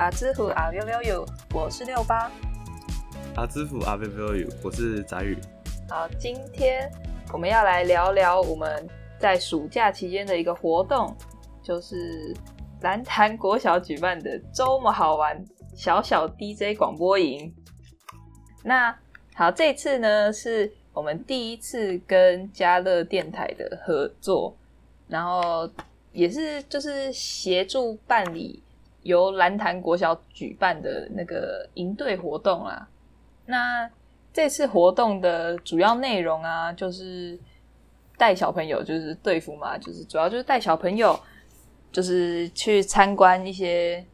阿知乎阿 v v u 我是六八。阿知乎阿 v v u 我是翟宇。好，今天我们要来聊聊我们在暑假期间的一个活动，就是蓝潭国小举办的周末好玩小小 DJ 广播营。那好，这次呢是我们第一次跟嘉乐电台的合作，然后也是就是协助办理。由蓝潭国小举办的那个营队活动啊，那这次活动的主要内容啊，就是带小朋友，就是队服嘛，就是主要就是带小朋友，就是去参观一些，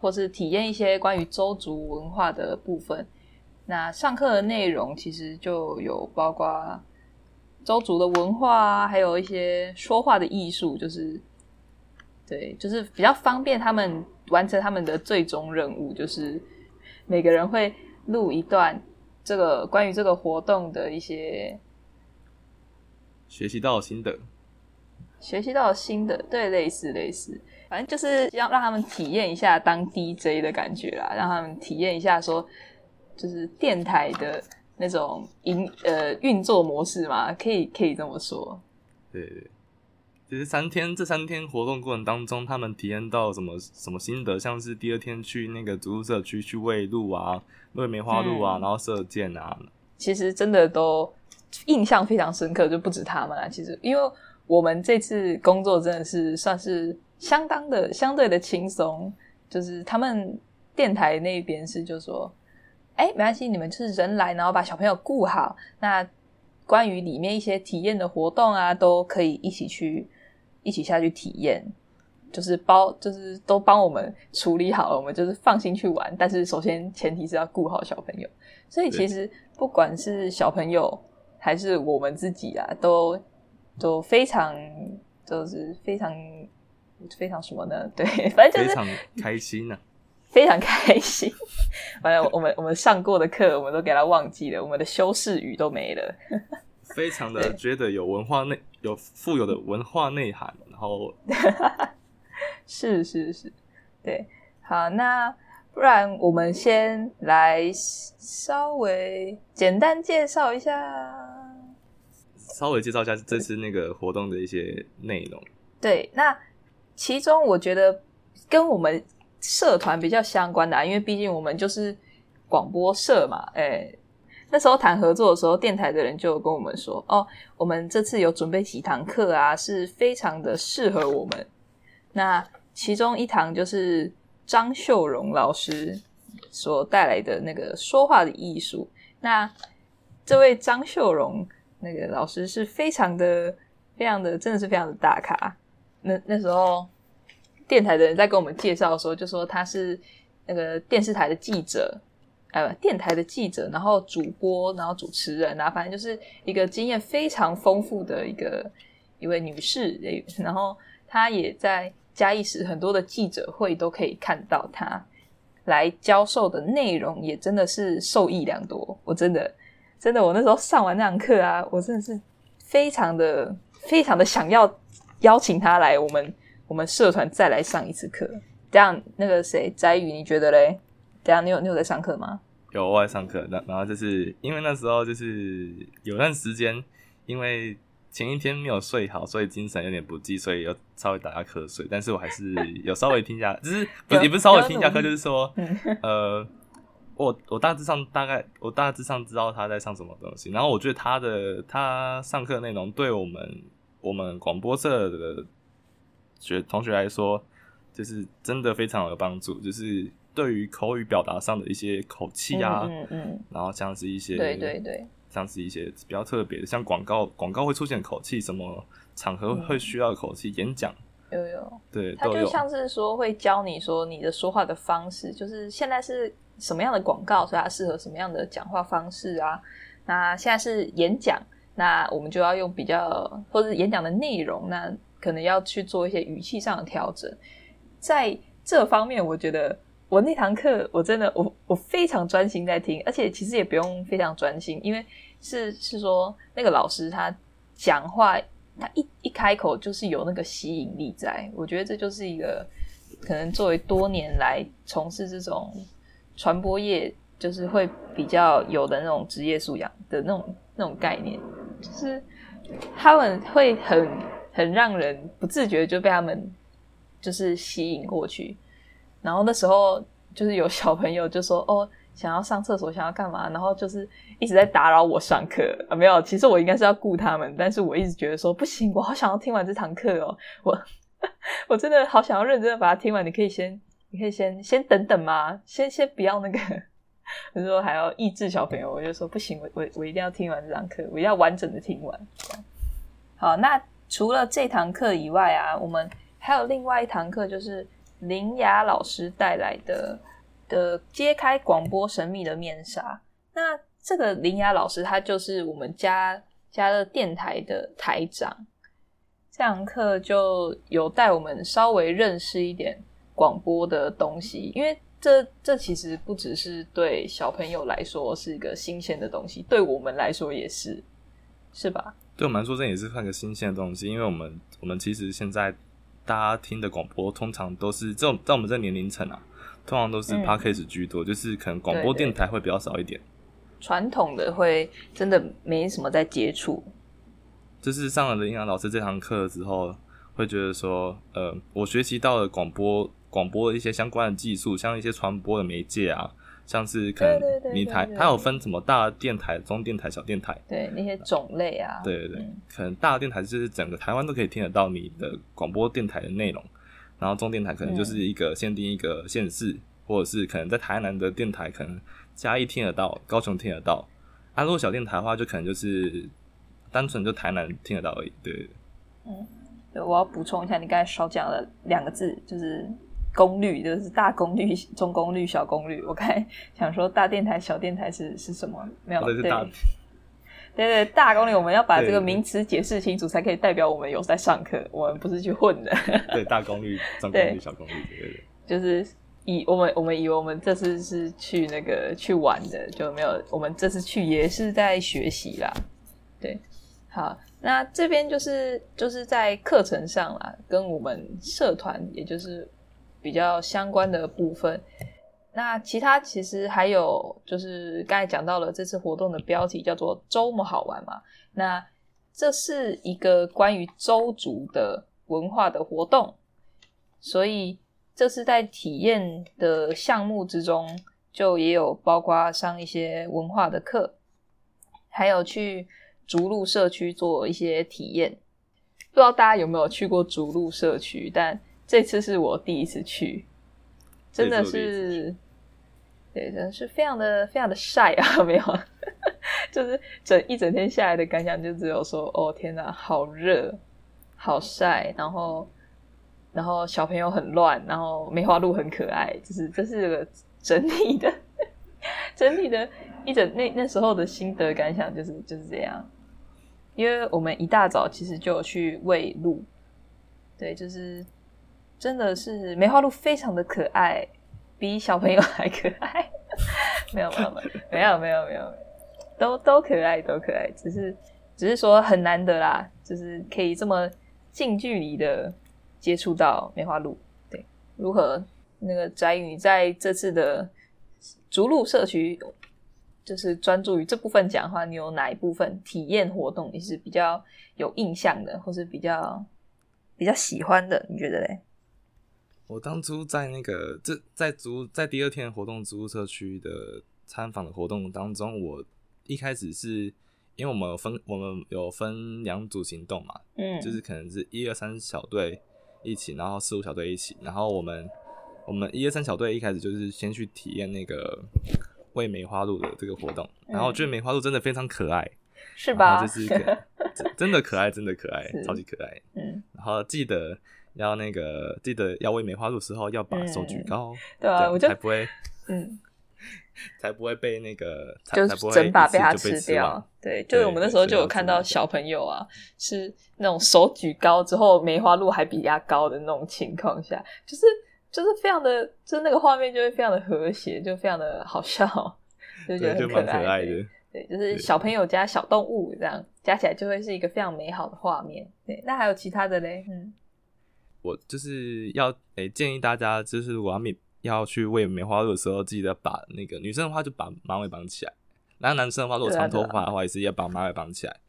或是体验一些关于周族文化的部分。那上课的内容其实就有包括周族的文化啊，还有一些说话的艺术，就是对，就是比较方便他们。完成他们的最终任务，就是每个人会录一段这个关于这个活动的一些学习到心得，学习到新的，对，类似类似，反正就是要让他们体验一下当 DJ 的感觉啦，让他们体验一下说，就是电台的那种营呃运作模式嘛，可以可以这么说，对对。其实三天这三天活动过程当中，他们体验到什么什么心得？像是第二天去那个竹社区去喂鹿啊，喂梅花鹿啊，然后射箭啊。其实真的都印象非常深刻，就不止他们啦。其实因为我们这次工作真的是算是相当的相对的轻松，就是他们电台那边是就说，哎，没关系，你们就是人来，然后把小朋友顾好。那关于里面一些体验的活动啊，都可以一起去。一起下去体验，就是包，就是都帮我们处理好了，我们就是放心去玩。但是首先前提是要顾好小朋友，所以其实不管是小朋友还是我们自己啊，都都非常就是非常非常什么呢？对，反正就是非常开心呢，非常开心。反正我们我们上过的课，我们都给他忘记了，我们的修饰语都没了。非常的觉得有文化内有富有的文化内涵，然后 是是是，对，好，那不然我们先来稍微简单介绍一下，稍微介绍一下这次那个活动的一些内容。对，那其中我觉得跟我们社团比较相关的，因为毕竟我们就是广播社嘛，哎。那时候谈合作的时候，电台的人就跟我们说：“哦，我们这次有准备几堂课啊，是非常的适合我们。那其中一堂就是张秀荣老师所带来的那个说话的艺术。那这位张秀荣那个老师是非常的、非常的，真的是非常的大咖。那那时候电台的人在跟我们介绍的时候，就说他是那个电视台的记者。”呃，电台的记者，然后主播，然后主持人啊，反正就是一个经验非常丰富的一个一位女士。然后她也在嘉义市很多的记者会都可以看到她来教授的内容，也真的是受益良多。我真的，真的，我那时候上完那堂课啊，我真的是非常的、非常的想要邀请她来我们我们社团再来上一次课。这样，那个谁，翟宇，你觉得嘞？等下，你有你有在上课吗？有，我在上课。然然后就是因为那时候就是有段时间，因为前一天没有睡好，所以精神有点不济，所以有稍微打下瞌睡。但是我还是 有稍微听一下，就是不也不是稍微听一下课，就是说，呃，我我大致上大概我大致上知道他在上什么东西。然后我觉得他的他上课内容对我们我们广播社的学同学来说，就是真的非常有帮助，就是。对于口语表达上的一些口气啊，嗯嗯，然后像是一些对对对，像是一些比较特别的，像广告广告会出现口气，什么场合会需要口气，演讲有有，对，他就像是说会教你说你的说话的方式，就是现在是什么样的广告，所以它适合什么样的讲话方式啊？那现在是演讲，那我们就要用比较或者演讲的内容，那可能要去做一些语气上的调整，在这方面，我觉得。我那堂课我真的我我非常专心在听，而且其实也不用非常专心，因为是是说那个老师他讲话，他一一开口就是有那个吸引力在，我觉得这就是一个可能作为多年来从事这种传播业，就是会比较有的那种职业素养的那种那种概念，就是他们会很很让人不自觉就被他们就是吸引过去。然后那时候就是有小朋友就说：“哦，想要上厕所，想要干嘛？”然后就是一直在打扰我上课啊。没有，其实我应该是要顾他们，但是我一直觉得说不行，我好想要听完这堂课哦，我 我真的好想要认真的把它听完。你可以先，你可以先先等等吗？先先不要那个，我说还要抑制小朋友，我就说不行，我我我一定要听完这堂课，我一定要完整的听完。好，那除了这堂课以外啊，我们还有另外一堂课就是。林雅老师带来的的揭开广播神秘的面纱。那这个林雅老师，他就是我们家家的电台的台长。这堂课就有带我们稍微认识一点广播的东西，因为这这其实不只是对小朋友来说是一个新鲜的东西，对我们来说也是，是吧？对我们来说，这也是换个新鲜的东西，因为我们我们其实现在。大家听的广播通常都是这种，在我们这年龄层啊，通常都是 podcast 居多，就是可能广播电台会比较少一点。传统的会真的没什么在接触。就是上了林阳老师这堂课之后，会觉得说，呃，我学习到了广播广播的一些相关的技术，像一些传播的媒介啊。像是可能你台，它有分什么大电台、中电台、小电台，对那些种类啊。对对对，可能大电台就是整个台湾都可以听得到你的广播电台的内容，然后中电台可能就是一个限定一个县市，或者是可能在台南的电台可能嘉义听得到，高雄听得到。啊，如果小电台的话，就可能就是单纯就台南听得到而已。对，嗯，对我要补充一下，你刚才少讲了两个字，就是。功率就是大功率、中功率、小功率。我刚才想说大电台、小电台是是什么？没有，对对对，大功率我们要把这个名词解释清楚，才可以代表我们有在上课，我们不是去混的。对，大功率、中功率、小功率，对对。就是以我们我们以为我们这次是去那个去玩的，就没有。我们这次去也是在学习啦。对，好，那这边就是就是在课程上啦，跟我们社团，也就是。比较相关的部分，那其他其实还有就是刚才讲到了这次活动的标题叫做“周末好玩”嘛，那这是一个关于周族的文化的活动，所以这是在体验的项目之中，就也有包括上一些文化的课，还有去逐鹿社区做一些体验。不知道大家有没有去过逐鹿社区，但。这次是我第一次去，真的是，对，真的是非常的非常的晒啊！没有，就是整一整天下来的感想，就只有说，哦天哪，好热，好晒，然后，然后小朋友很乱，然后梅花鹿很可爱，就是这是个整体的 整体的一整那那时候的心得感想，就是就是这样。因为我们一大早其实就有去喂鹿，对，就是。真的是梅花鹿非常的可爱，比小朋友还可爱。没有没有没有没有没有没有，都都可爱都可爱，只是只是说很难得啦，就是可以这么近距离的接触到梅花鹿。对，如何那个翟宇在这次的逐鹿社区，就是专注于这部分讲话，你有哪一部分体验活动你是比较有印象的，或是比较比较喜欢的？你觉得嘞？我当初在那个这在租在第二天活动租屋社区的参访的活动当中，我一开始是因为我们有分我们有分两组行动嘛，嗯，就是可能是一二三小队一起，然后四五小队一起，然后我们我们一二三小队一开始就是先去体验那个喂梅花鹿的这个活动，然后我觉得梅花鹿真的非常可爱，是吧？就是真的可爱，真的可爱，超级可爱，嗯，然后记得。要那个记得要喂梅花鹿时候要把手举高，对啊，我就才不会，嗯，才不会被那个就整把被它吃掉。对，就是我们那时候就有看到小朋友啊，是那种手举高之后梅花鹿还比它高的那种情况下，就是就是非常的，就是那个画面就会非常的和谐，就非常的好笑，就觉得很可爱的。对，就是小朋友加小动物这样加起来就会是一个非常美好的画面。对，那还有其他的嘞，嗯。我就是要诶、建议大家，就是如果要面要去喂梅花鹿的时候，记得把那个女生的话就把马尾绑起来，然后男生的话如果长头发的话，也是要把马尾绑起来，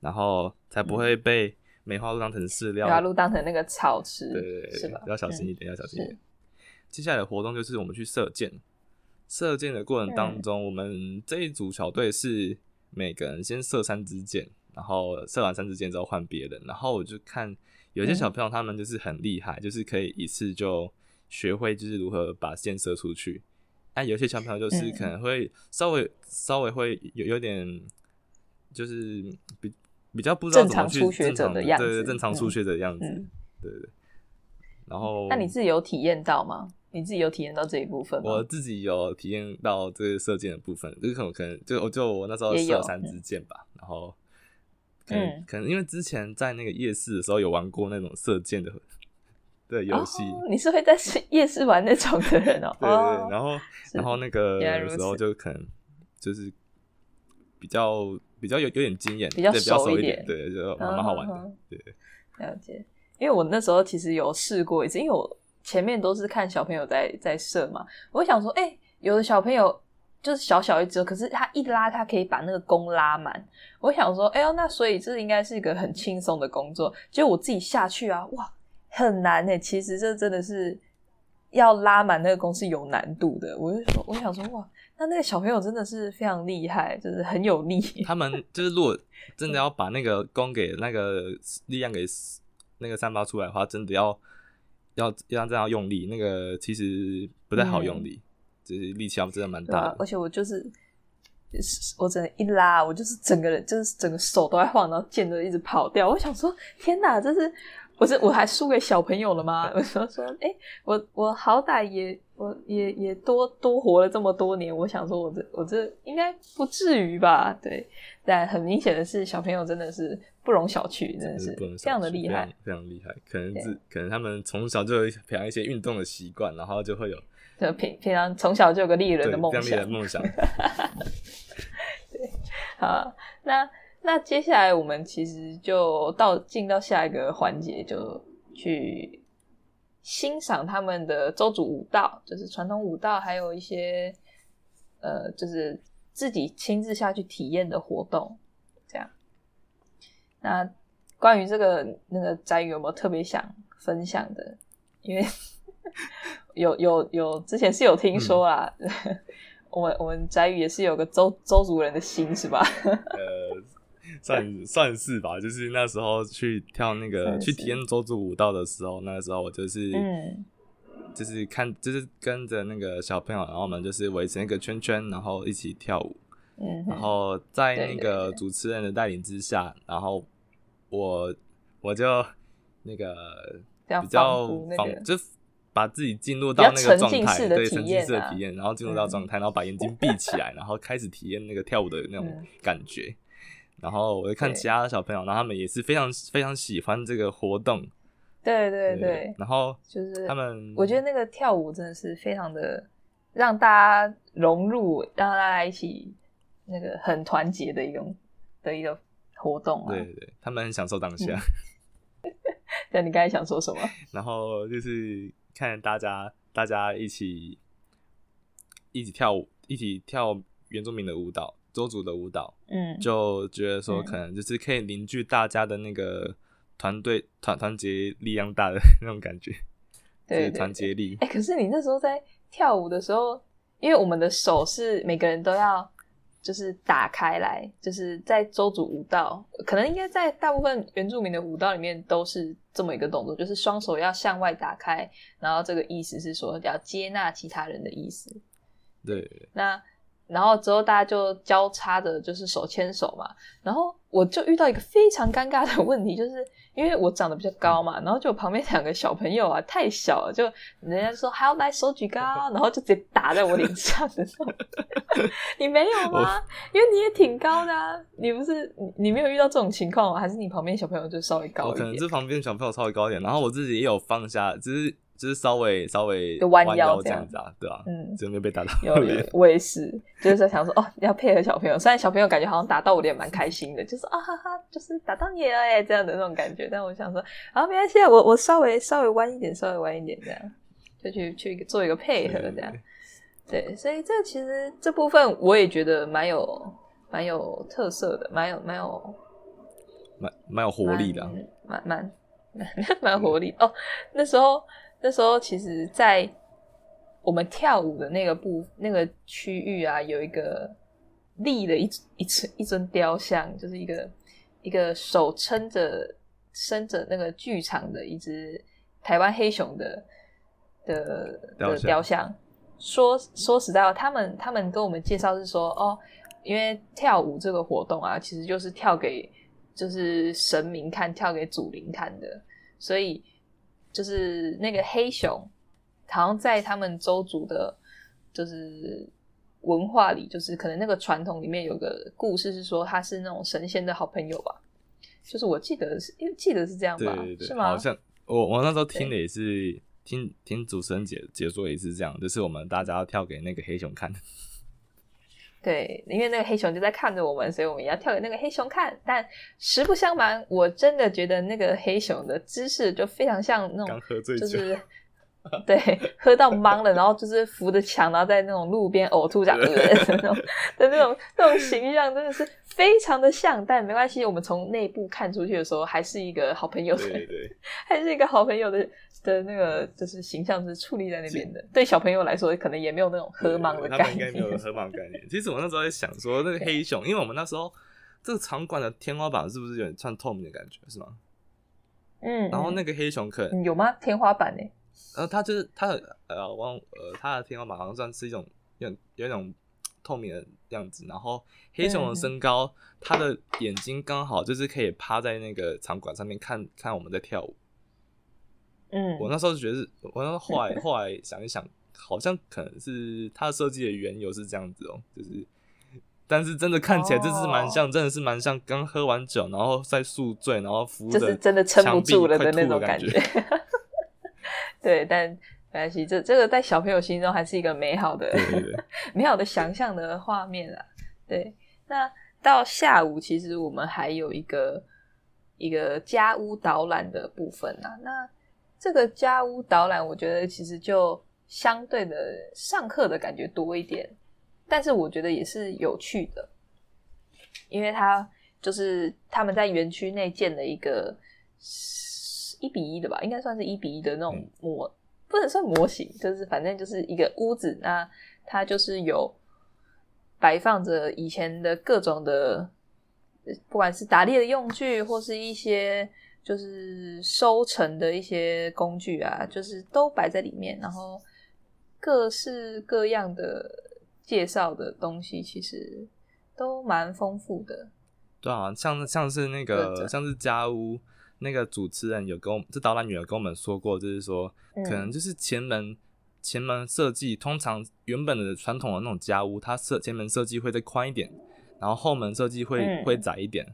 然后才不会被梅花鹿当成饲料梅花鹿当成那个草吃，对对对，是吧？要小心一嗯点，要小心一点。接下来的活动就是我们去射箭，射箭的过程当嗯中，我们这一组小队是每个人先射三支箭，然后射完三支箭之后换别人，然后我就看有些小朋友他们就是很厉害，就是可以一次就学会就是如何把箭射出去。哎，有些小朋友就是嗯可能会稍微稍微会有有点就是比比较不知道怎么去初学者的样子对对正常初嗯学者的样子，嗯，对对对。然后，那你自己有体验到吗？你自己有体验到这一部分吗？我自己有体验到这个射箭的部分，就是可能可能就我就我那时候射三支箭吧，然后可能、嗯可能因为之前在那个夜市的时候有玩过那种射箭的的游戏，哦你是会在夜市玩那种的人哦。对对然后然后那个原来如此时候就可能就是比较比较有有点经验，比较熟熟一点点，对，就蛮蛮好玩的对，了解，因为我那时候其实有试过一次，因为我前面都是看小朋友在在射嘛，我想说，哎、有的小朋友就是小小一只，可是他一拉，他可以把那个弓拉满。我想说，哎呦，那所以这应该是一个很轻松的工作。结果我自己下去啊，哇，很难呢。其实这真的是要拉满那个弓是有难度的。我就说，我想说，哇，那那个小朋友真的是非常厉害，就是很有力。他们就是如果真的要把那个弓给那个力量给那个散发出来的话，真的要要要这样用力，那个其实不太好用力，就是力气要真的蛮大的。，啊而且我就是，我整个一拉，我就是整个人就是整个手都在晃，然后剑都一直跑掉。我想说，天哪，这是我是我还输给小朋友了吗？我说说，哎、我我好歹也我也也多多活了这么多年，我想说我这我这应该不至于吧？对，但很明显的是，小朋友真的是不容小觑，真的是不能非常的厉害。，非常厉害。可能是可能他们从小就有培养一些运动的习惯，然后就会有就平平常从小就有个猎人的梦想梦想。好，那那接下来我们其实就到进到下一个环节，就去欣赏他们的周族舞蹈，就是传统舞蹈，还有一些呃，就是自己亲自下去体验的活动。这样，那关于这个那个翟宇有没有特别想分享的？因为 有有有之前是有听说啦。我们我们宅宇也是有个周周族人的心是吧？呃，算算是吧，就是那时候去跳那个去体验周族舞蹈的时候，那时候我就是嗯就是看就是跟着那个小朋友，然后我们就是围成一个圈圈，然后一起跳舞，嗯，然后在那个主持人的带领之下，然后我我就那个比较仿那个仿就把自己进入到那个状态，对，体沉浸式的体验，然后进入到嗯状态，然后把眼睛闭起来，然后开始体验那个跳舞的那种嗯感觉。然后我就看其他的小朋友，然后他们也是非常非常喜欢这个活动，对对对，然后就是他们，我觉得那个跳舞真的是非常的让大家融入，让大家一起那个很团结的一种的一个活动啊。对对对，他们很享受当下。对，你刚才想说什么？然后就是看大家大家一起一起跳舞，一起跳原住民的舞蹈、周族的舞蹈，嗯，就觉得说嗯可能就是可以凝聚大家的那个团队团团结力量大的 那种感觉，对对团结力。哎、可是你那时候在跳舞的时候，因为我们的手是每个人都要就是打开来，就是在周族舞蹈，可能应该在大部分原住民的舞蹈里面都是这么一个动作，就是双手要向外打开，然后这个意思是说要接纳其他人的意思。对对那然后之后大家就交叉的，就是手牵手嘛。然后我就遇到一个非常尴尬的问题，就是因为我长得比较高嘛，然后就旁边两个小朋友啊太小了，就人家说还要来手举高，然后就直接打在我脸上的那种。你没有吗？因为你也挺高的啊，你不是你你没有遇到这种情况吗？还是你旁边小朋友就稍微高我可能一点？这旁边小朋友稍微高一点，然后我自己也有放下，只是就是稍微稍微就弯弯腰这样子啊，对啊，嗯就没有被打到有脸。我也是，就是想说哦，要配合小朋友。虽然小朋友感觉好像打到我脸蛮开心的，就是啊哈哈，就是打到你了哎，这样的那种感觉。但我想说，啊没关系，啊，我我稍微稍微弯一点，稍微弯一点这样，就去去做一个配合这样。对，所以这其实这部分我也觉得蛮有蛮有特色的，蛮有蛮有蛮蛮有活力的啊、蛮蛮蛮蛮活力哦。那时候那时候其实，在我们跳舞的那个部那个区域啊，有一个立了一一尊一尊雕像，就是一个一个手撑着伸着那个剧场的一只台湾黑熊的的的雕像雕像。说说实在话，他们他们跟我们介绍是说，哦，因为跳舞这个活动啊，其实就是跳给就是神明看，跳给祖灵看的，所以就是那个黑熊，好像在他们周族的，就是文化里，就是可能那个传统里面有个故事是说，他是那种神仙的好朋友吧，就是我记得是，因为记得是这样吧，对对对，是吗？好像我我那时候听的也是听听主持人解解说也是这样，就是我们大家要跳给那个黑熊看。对，因为那个黑熊就在看着我们，所以我们也要跳给那个黑熊看。但实不相瞒，我真的觉得那个黑熊的姿势就非常像那种，刚喝醉酒，就是对喝到懵了，然后就是扶着墙，然后在那种路边呕吐这样呃的那种的那种那种形象，真的是非常的像。但没关系，我们从内部看出去的时候，还是一个好朋友的，对对还是一个好朋友的的那个就是形象是矗立在那边的。对小朋友来说，可能也没有那种喝茫的他概念们应该没有。喝茫概念。其实我那时候在想说，那个黑熊，因为我们那时候这个场馆的天花板是不是有点像透明的感觉，是吗？嗯，然后那个黑熊可能，嗯有吗？天花板呢？然后它就是它的呃忘呃它的天花板好像算是一种有有一种透明的样子，然后黑熊的身高，它的眼睛刚好就是可以趴在那个场馆上面看看我们在跳舞。嗯，我那时候就觉得是，我那时候后来后来想一想，好像可能是它设计的缘由是这样子哦、就是，但是真的看起来真是蛮像，真的是蛮像刚喝完酒，然后在宿醉，然后扶着就是真的撑不住了的那种感觉。对，但没关系，这这个在小朋友心中还是一个美好的、美好的想象的画面啊。对，那到下午其实我们还有一个一个家屋导览的部分啊。那这个家屋导览，我觉得其实就相对的上课的感觉多一点，但是我觉得也是有趣的，因为它就是他们在园区内建了一个一比一的吧，应该算是一比一的那种嗯模，不能算模型，就是反正就是一个屋子，那它就是有摆放着以前的各种的，呃不管是打猎的用具，或是一些就是收成的一些工具啊，就是都摆在里面，然后各式各样的介绍的东西，其实都蛮丰富的。对啊，像像是那个的像是家屋那个主持人有跟我们，这导览员有跟我们说过，就是说嗯可能就是前门前门设计，通常原本的传统的那种家屋，它设前门设计会再宽一点，然后后门设计会、嗯会窄一点。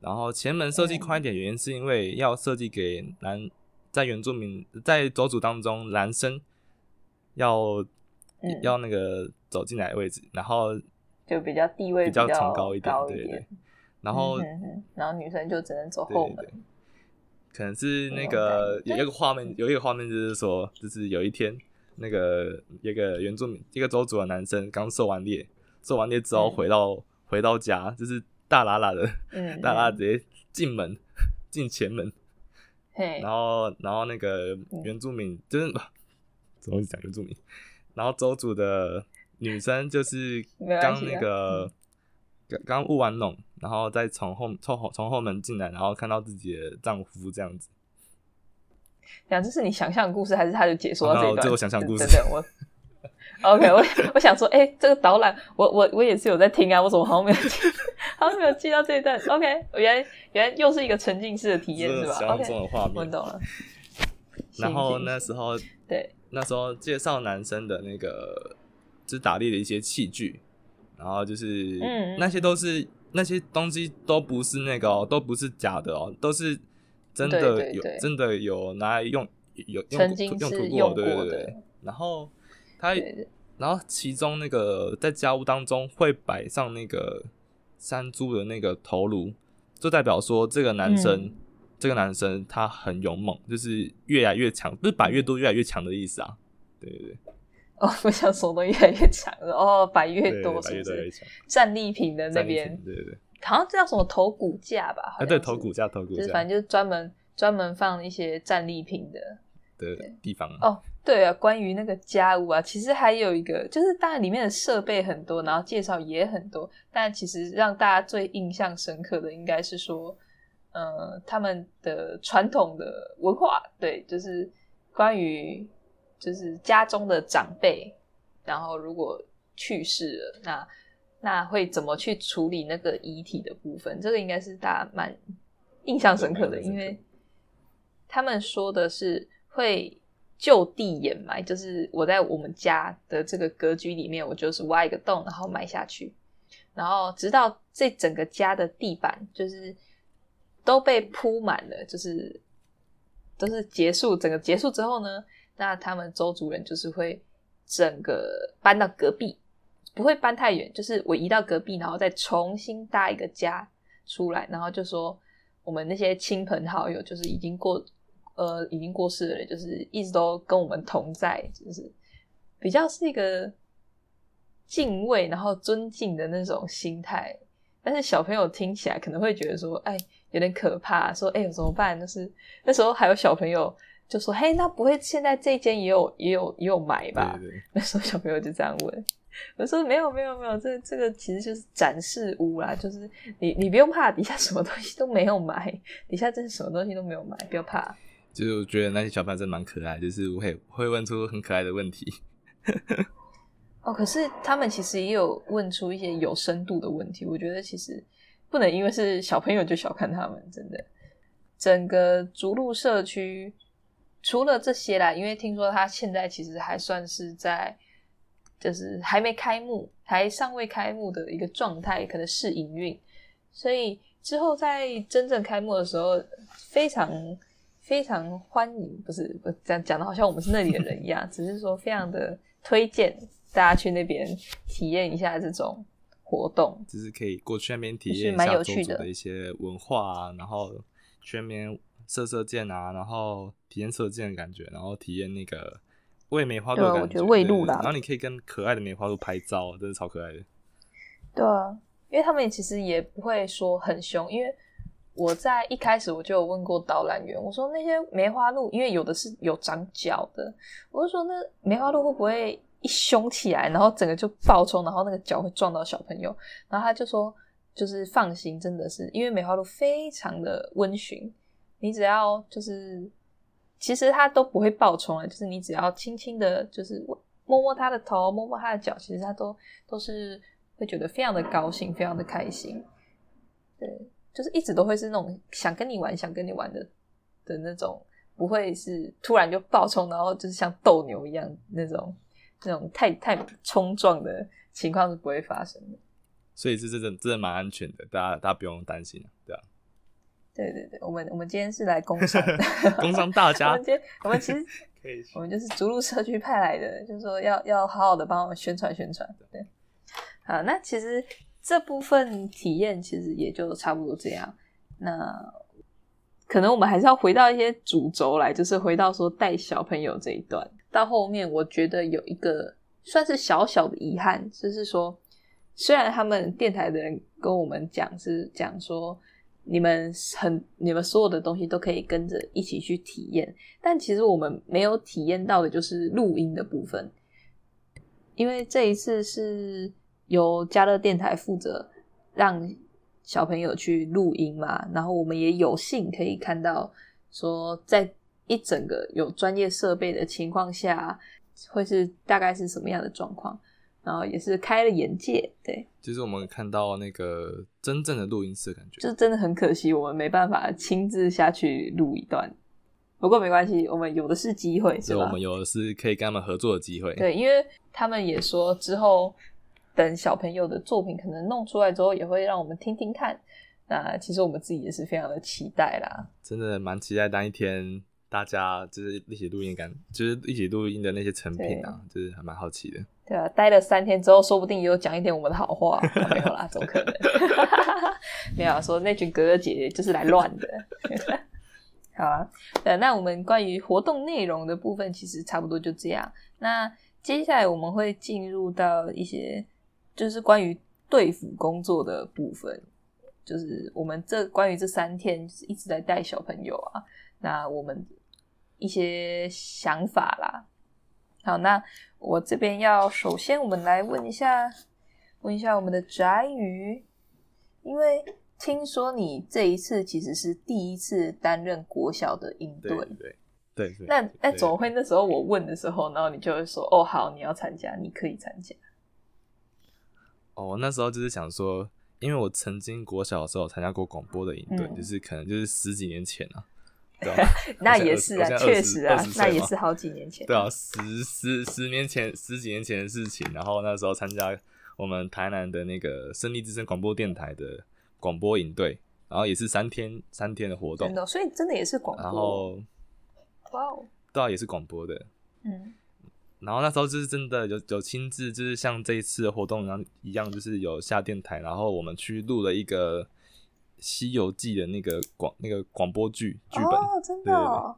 然后前门设计宽一点，原因是因为要设计给男在原住民在走组当中男生要、嗯要那个走进来的位置，然后就比较地位比较较崇高一点，高对对。然后。然后女生就只能走后门对。可能是那那个有一个画面，有一个画面就是说，就是有一天，那个一个原住民，一个州族的男生刚狩完猎，狩完猎之后嗯回到、回到家，就是大喇喇的，嗯，大喇直接进门，进前门，嘿。然，后然后那个嗯。原住民就是 怎么讲原住民，然后周主的女生就是刚那个刚刚务完农，然后再从后从后从后门进来，然后看到自己的丈夫这样子。讲这是你想象的故事，还是他就解说到这一段？哦这我想象故事。对对对我 OK，我我想说，哎、这个导览，我我我也是有在听啊，我怎么好像没有记，好像没有记到这一段？OK，原来原来又是一个沉浸式的体验是吧想象中？OK，的画面。我懂了。然后那时候对，那时候介绍男生的那个就是打猎的一些器具，然后就是嗯嗯那些都是那些东西都不是那个哦，都不是假的哦，都是真的有真的有拿来用有用用涂是用过，对对对。然后它对对然后其中那个在家务当中会摆上那个山猪的那个头颅，就代表说这个男生，嗯这个男生他很勇猛，就是越来越强，不是摆越多越来越强的意思啊。对对对，哦，我想说的越来越强了哦，摆越多是不是？越多越强。战利品的那边对对对，好像叫什么头骨架吧？好啊对，头骨架头骨架就是反正就是专门专门放一些战利品的。的地方。哦，对啊，关于那个家务啊，其实还有一个，就是当然里面的设备很多，然后介绍也很多，但其实让大家最印象深刻的应该是说，呃，他们的传统的文化，对，就是关于就是家中的长辈，然后如果去世了，那那会怎么去处理那个遗体的部分？这个应该是大家蛮印象深刻的，因为他们说的是会就地掩埋，就是我在我们家的这个格局里面，我就是挖一个洞，然后埋下去，然后直到这整个家的地板就是都被铺满了，就是都是结束，整个结束之后呢，那他们周族人就是会整个搬到隔壁，不会搬太远，就是我移到隔壁，然后再重新搭一个家出来，然后就说我们那些亲朋好友，就是已经过呃已经过世的人，就是一直都跟我们同在，就是比较是一个敬畏然后尊敬的那种心态。但是小朋友听起来可能会觉得说，哎，有点可怕，说，哎，怎么办？就是那时候还有小朋友就说，嘿，那不会现在这间也有也有也有买吧？对对对，那时候小朋友就这样问，我说没有没有没有，这这个其实就是展示屋啦，就是你你不用怕，底下什么东西都没有买，底下真的什么东西都没有买，不要怕。就是我觉得那些小朋友真的蛮可爱，就是会会问出很可爱的问题。哦，可是他们其实也有问出一些有深度的问题，我觉得其实不能因为是小朋友就小看他们，真的。整个逐鹿社区除了这些啦，因为听说它现在其实还算是在就是还没开幕，还尚未开幕的一个状态，可能试营运，所以之后在真正开幕的时候，非常非常欢迎，不是不这样讲的好像我们是那里的人一样，只是说非常的推荐大家去那边体验一下这种活动。就是可以过去那边体验蛮验一下有趣的周族的一些文化啊，然后去那边射射箭啊，然后体验射箭的感觉，然后体验那个喂梅花鹿的感觉得喂鹿啦对对对然后你可以跟可爱的梅花鹿拍照，真的超可爱的。对啊，因为他们其实也不会说很凶，因为我在一开始我就有问过导览员，我说那些梅花鹿，因为有的是有长角的，我就说那梅花鹿会不会一凶起来，然后整个就爆冲，然后那个脚会撞到小朋友？然后他就说，就是放心，真的是因为梅花鹿非常的温驯，你只要就是其实它都不会爆冲啊，就是你只要轻轻的，就是摸摸它的头，摸摸它的脚，其实它都都是会觉得非常的高兴，非常的开心。对，就是一直都会是那种想跟你玩、想跟你玩的的那种，不会是突然就爆冲，然后就是像斗牛一样那种那种太太冲撞的情况是不会发生的。所以是真的真的蛮安全的，大家大家不用担心，对啊，对对对，我们我们今天是来工商的，工商大 我家们今天我们其实 可以我们就是逐鹿社区派来的，就是说要要好好的帮我们宣传宣传。对，好，那其实这部分体验其实也就差不多这样。那可能我们还是要回到一些主轴来，就是回到说带小朋友这一段。到后面，我觉得有一个算是小小的遗憾，就是说，虽然他们电台的人跟我们讲是讲说，你们很你们所有的东西都可以跟着一起去体验，但其实我们没有体验到的就是录音的部分，因为这一次是由家乐电台负责让小朋友去录音嘛，然后我们也有幸可以看到说，在一整个有专业设备的情况下，会是大概是什么样的状况，然后也是开了眼界，对，就是我们看到那个真正的录音室的感觉，就是真的很可惜，我们没办法亲自下去录一段。不过没关系，我们有的是机会，是我们？有的是可以跟他们合作的机会。对，因为他们也说之后等小朋友的作品可能弄出来之后，也会让我们听听看。那其实我们自己也是非常的期待啦。真的蛮期待那一天，大大家就是一起录音感，就是一起录音的那些成品啊，就是还蛮好奇的。对啊，待了三天之后，说不定也有讲一点我们的好话，没有啦，怎么可能？没有说那群哥哥姐姐就是来乱的。好啊，呃，那我们关于活动内容的部分，其实差不多就这样。那接下来我们会进入到一些，就是关于对付工作的部分，就是我们这关于这三天一直在带小朋友啊，那我们一些想法啦。好，那我这边要首先我们来问一下，问一下我们的宅鱼，因为听说你这一次其实是第一次担任国小的应对。对对，那那，怎么会那时候我问的时候，然后你就会说哦，好，你要参加，你可以参加。哦，那时候就是想说，因为我曾经国小的时候参加过广播的营队，嗯就是可能就是十几年前啊，对那也是啊，确实啊，那也是好几年前。对啊，十十十年前十几年前的事情，然后那时候参加我们台南的那个胜利之声广播电台的广播营队，然后也是三天三天的活动真，的，所以真的也是广播然。后哇哦，对啊也是广播的，嗯，然后那时候就是真的有有亲自，就是像这一次的活动然后一样，就是有下电台，然后我们去录了一个《西游记》的那个广那个广播剧剧本，哦，真的哦，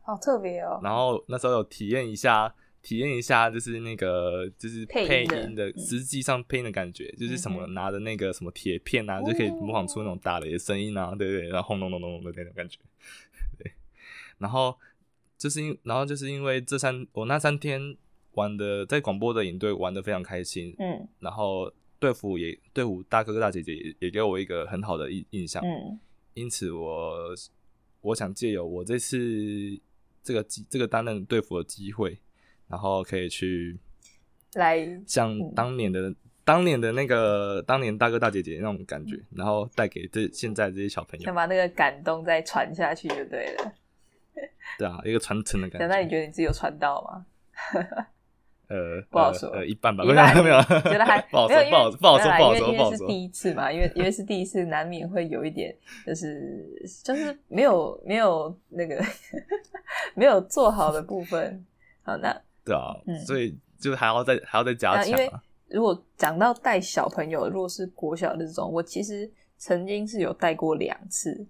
好特别哦。然后那时候有体验一下，体验一下就是那个就是配配音的实际上配音的感觉，就是什么拿着那个什么铁片啊，就可以模仿出那种打雷的声音啊，对对，然后轰隆隆隆隆的那种感觉，对，然后就是因然后就是因为这三我那三天玩的在广播的营队玩的非常开心，嗯。然后队服也队伍大哥哥大姐姐也也给我一个很好的印印象，嗯。因此我我想借由我这次这个机这个担任队服的机会，然后可以去来，像嗯。当年的、当年的那个当年大哥大姐姐那种感觉，然后带给这现在这些小朋友想，把那个感动再传下去就对了。对啊，一个传承的感觉。那你觉。得你自己有传到吗？呃，不好说呃，呃一半吧，没有没有，觉得还不好说，不好不好说，不好说，因为是。第一次嘛，因为因为是第一次，难免会有一点，就是就是没有没有那个没有做好的部分。好，那对啊嗯，所以就还要再还要再加强因为。如果讲到带小朋友，如果是国小的这种，我其实曾经是有带过两次，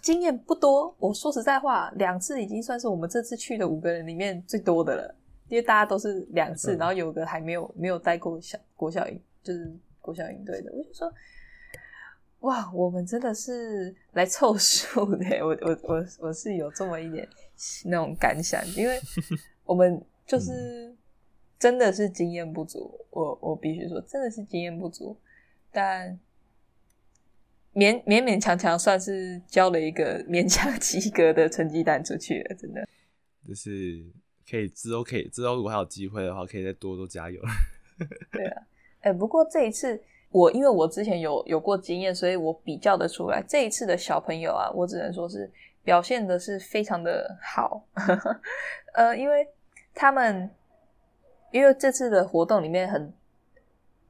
经验不多。我说实在话，两次已经算是我们这次去的五个人里面最多的了，因为大家都是两次，嗯然后有个还没有没有带过小国小营，就是国小营队的，我就说。哇，我们真的是来凑数的，我我我我是有这么一点那种感想，因为我们就是真的是经验不足，我我必须说真的是经验不足，但勉勉勉强强算是交了一个勉强及格的成绩单出去了，真的。就是可以之后可以之后如果还有机会的话，可以再多多加油。对啊，哎、不过这一次我因为我之前有有过经验，所以我比较的出来，这一次的小朋友啊，我只能说是表现的是非常的好，呃，因为他们因为这次的活动里面很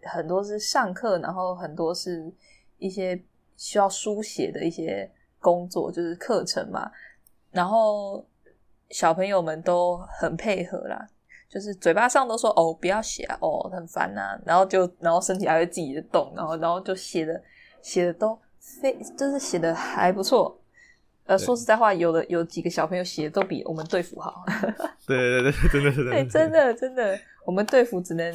很多是上课，然后很多是一些需要书写的一些工作，就是课程嘛，然后小朋友们都很配合啦，就是嘴巴上都说哦不要写啊，哦很烦呐、然后就然后身体还会自己的动，然后然后就写的写的都非就是写的还不错。呃，说实在话，有的有几个小朋友写的都比我们队服好。对对对对，真的是对，真的真的，我们队服只能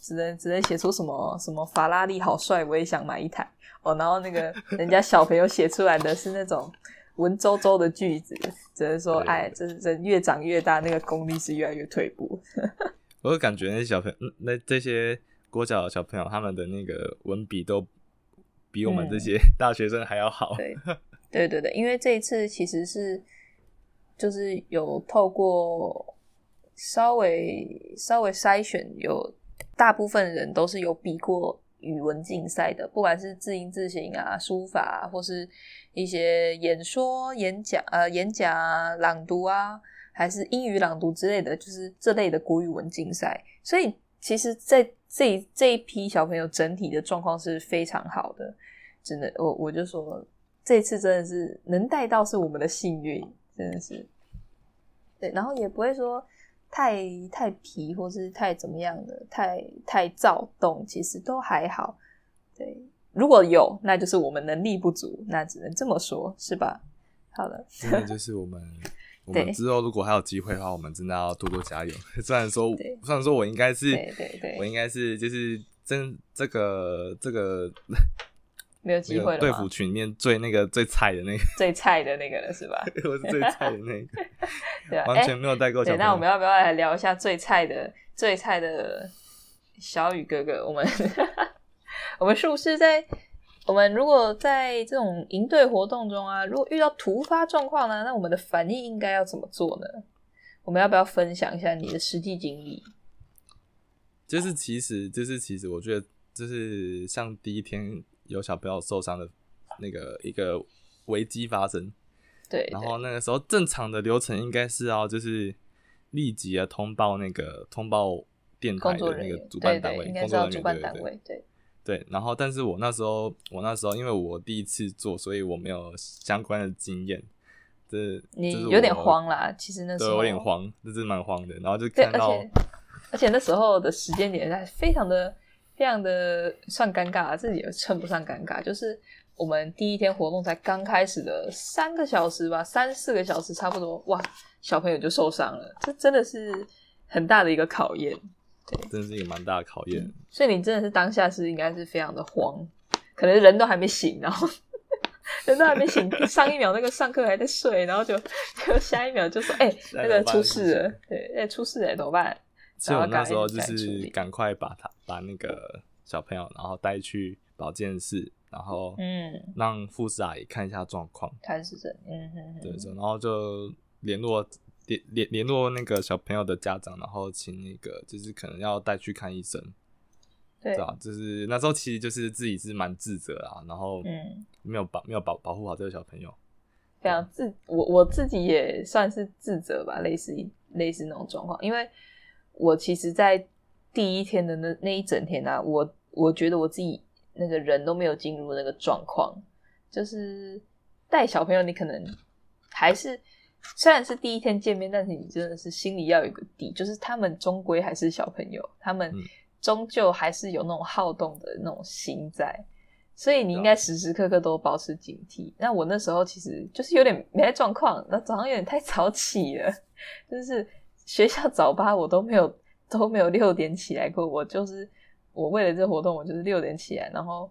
只能只能写出什么什么法拉利好帅，我也想买一台哦。然后那个人家小朋友写出来的是那种文绉绉的句子，只能说对哎，这人越长越大，那个功力是越来越退步。我就感觉那些小朋友，嗯那这些国小的小朋友，他们的那个文笔都比我们这些大学生还要好。嗯 对，对对对，因为这一次其实是就是有透过稍微稍微筛选，有大部分人都是有比过语文竞赛的，不管是字音字形啊、书法、或是一些演说、演讲呃演讲啊、朗读啊，还是英语朗读之类的，就是这类的国语文竞赛。所以其实在这这一批小朋友整体的状况是非常好的，真的，我我就说这次真的是能带到是我们的幸运，真的是。对，然后也不会说太太皮或是太怎么样的，太太躁动，其实都还好。对，如果有，那就是我们能力不足，那只能这么说，是吧？好了，真的 就是我们，我们之后如果还有机会的话，我们真的要多多加油。虽然说，虽然说我应该是，对对对，我应该是就是真这个这个。没有机会了。队服群里面最那个最菜的那个，最菜的那个了，是吧？我是最菜的那个，对啊，完全没有带过。对，那我们要不要来聊一下最菜的最菜的小雨哥哥？我们 我们是不是在我们如果在这种营队活动中啊，如果遇到突发状况呢，那我们的反应应该要怎么做呢？我们要不要分享一下你的实际经历？就是其实，就是其实，我觉得就是像第一天。有小朋友受伤的那个一个危机发生，对，然后那个时候正常的流程应该是要就是立即的通报那个通报电台的那个主办单位，工作人员对对对对，然后但是我那时候我那时候因为我第一次做，所以我没有相关的经验，这你有点慌啦，其实那时候有点慌，这是蛮慌的，然后就看到，而且那时候的时间点在非常的。非常的算尴尬，自己也称不上尴尬，就是我们第一天活动才刚开始的三个小时吧，三四个小时差不多，哇，小朋友就受伤了，这真的是很大的一个考验，对，真的是一个蛮大的考验。所以你真的是当下是应该是非常的慌，可能人都还没醒，然后 人都还没醒，上一秒那个上课还在睡，然后就就下一秒就说，哎，那个出事了，对，哎，出事了，怎么办？所以我那时候就是赶快把他把那个小朋友，然后带去保健室，然后嗯，让护士阿姨看一下状况，看是怎，嗯嗯对，然后就联络联联联络那个小朋友的家长，然后请那个就是可能要带去看医生，对啊，就是那时候其实就是自己是蛮自责啊，然后嗯，没有保没有保保护好这个小朋友，非常自我我自己也算是自责吧，类似类似那种状况，因为。我其实，在第一天的那那一整天啊，我我觉得我自己那个人都没有进入那个状况，就是带小朋友，你可能还是虽然是第一天见面，但是你真的是心里要有一个底，就是他们终归还是小朋友，他们终究还是有那种好动的那种心在，所以你应该时时刻刻都保持警惕。那我那时候其实就是有点没在状况，那早上有点太早起了，就是。学校早八我都没有都没有六点起来过，我就是我为了这活动，我就是六点起来，然后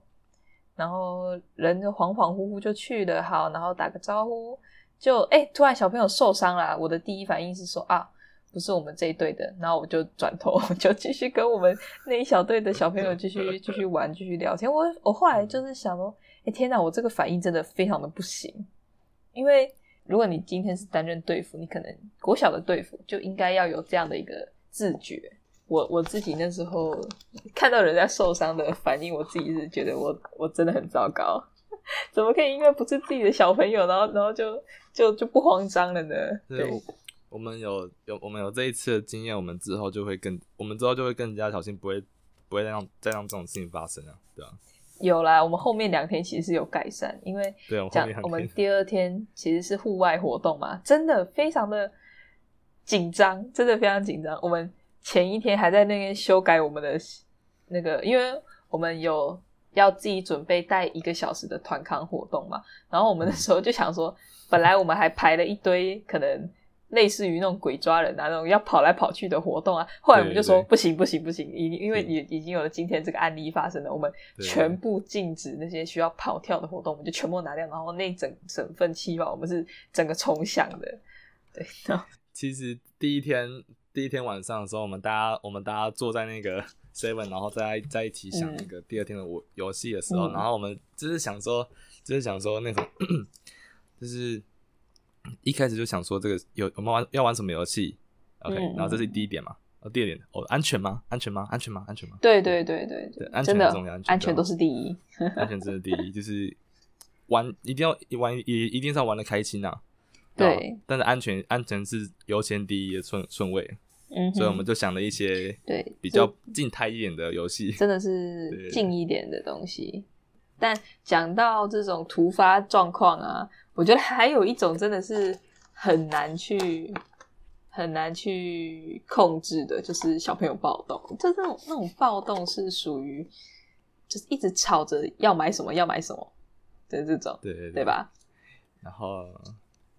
然后人就恍恍惚惚就去了，好，然后打个招呼，就哎，突然小朋友受伤了，我的第一反应是说啊，不是我们这一队的，然后我就转头就继续跟我们那一小队的小朋友继续继续玩，继续聊天。我我后来就是想说，哎天哪，我这个反应真的非常的不行，因为。如果你今天是担任队服，你可能国小的队服就应该要有这样的一个自觉。我我自己那时候看到人家受伤的反应，我自己是觉得我我真的很糟糕，怎么可以因为不是自己的小朋友，然后然后就就就不慌张了呢？对，我们有有我们有这一次的经验，我们之后就会更我们之后就会更加小心，不会不会再让再让这种事情发生啊，对吧？有啦，我们后面两天其实是有改善，因为讲我们第二天其实是户外活动嘛，真的非常的紧张，真的非常紧张。我们前一天还在那边修改我们的那个，因为我们有要自己准备带一个小时的团康活动嘛，然后我们那时候就想说，本来我们还排了一堆可能。类似于那种鬼抓人啊，那种要跑来跑去的活动啊，后来我们就说不行不行不行，已因为已已经有了今天这个案例发生了，我们全部禁止那些需要跑跳的活动，我们就全部拿掉，然后那整整份期吧，我们是整个重想的。对，其实第一天第一天晚上的时候，我们大家我们大家坐在那个 seven，然后在在一起想那个第二天的我游戏的时候，然后我们就是想说，就是想说那种 就是。一开始就想说这个有我们玩要玩什么游戏，OK，然后这是第一点嘛，哦，第二点哦，安全吗？安全吗？安全吗？安全吗？对对对对对，安全很重要，安全都是第一，安全真的第一，就是玩一定要玩也一定是要玩的开心呐，对，但是安全安全是优先第一的顺顺位，嗯，所以我们就想了一些对比较静态一点的游戏，真的是静一点的东西，但讲到这种突发状况啊。我觉得还有一种真的是很难去很难去控制的，就是小朋友暴动，就那种那种暴动是属于就是一直吵着要买什么要买什么的这种，对对对？吧？然后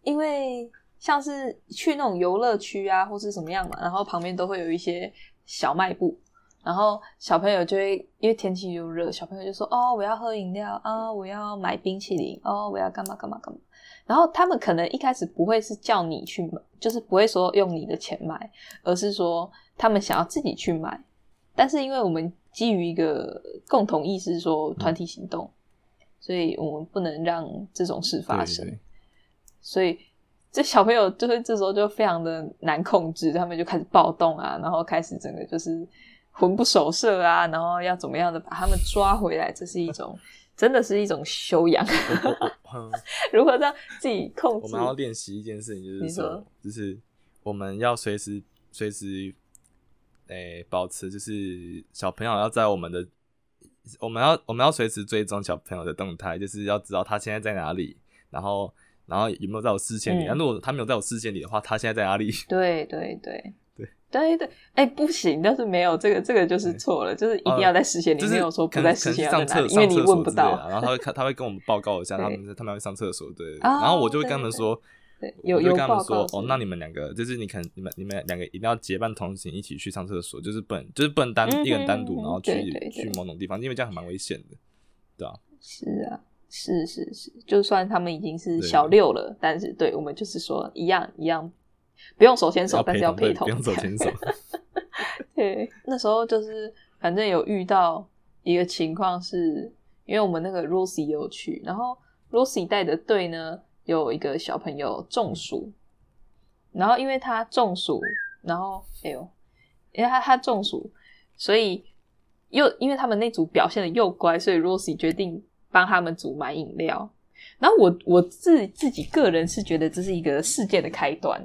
因为像是去那种游乐区啊，或是什么样嘛，然后旁边都会有一些小卖部，然后小朋友就会因为天气又热，小朋友就说：“哦，我要喝饮料啊，我要买冰淇淋，哦，我要干嘛干嘛干嘛。”然后他们可能一开始不会是叫你去买，就是不会说用你的钱买，而是说他们想要自己去买。但是因为我们基于一个共同意识，说团体行动，所以我们不能让这种事发生。对对所以这小朋友就是这时候就非常的难控制，他们就开始暴动啊，然后开始整个就是魂不守舍啊，然后要怎么样的把他们抓回来，这是一种 真的是一种修养，嗯 如何让自己控制我们。要练习一件事情，就是说就是我们要随时随时，诶、保持就是小朋友要在我们的，我们要我们要随时追踪小朋友的动态，就是要知道他现在在哪里，然后然后有没有在我视线里。嗯那、如果他没有在我视线里的话，他现在在哪里？对对对对对对，哎、不行，但是没有这个，这个就是错了，就是一定要在视线里，就是没有说不在视线上厕因为你问不到。然后他会看，他会跟我们报告一下，他们他们要上厕所，对。啊然后我就会跟他们说，对，有我就有跟他们说，哦，那你们两个就是你可能你们你们两个一定要结伴同行，一起去上厕所，就是不能就是不能单、嗯一个人单独，嗯然后去去某种地方，因为这样很蛮危险的，对啊，是啊，是是是，就算他们已经是小六了，但是对我们就是说一样一样，不用手牵手，但是要陪陪同，对不用手牵手。对，那时候就是反正有遇到一个情况是，因为我们那个 Rosie 有去，然后 Rosie 带的队呢有一个小朋友中暑，然后因为他中暑，然后哎呦，因为他他中暑，所以又因为他们那组表现的又乖，所以 Rosie 决定帮他们组买饮料。然后我我自自己个人是觉得这是一个事件的开端，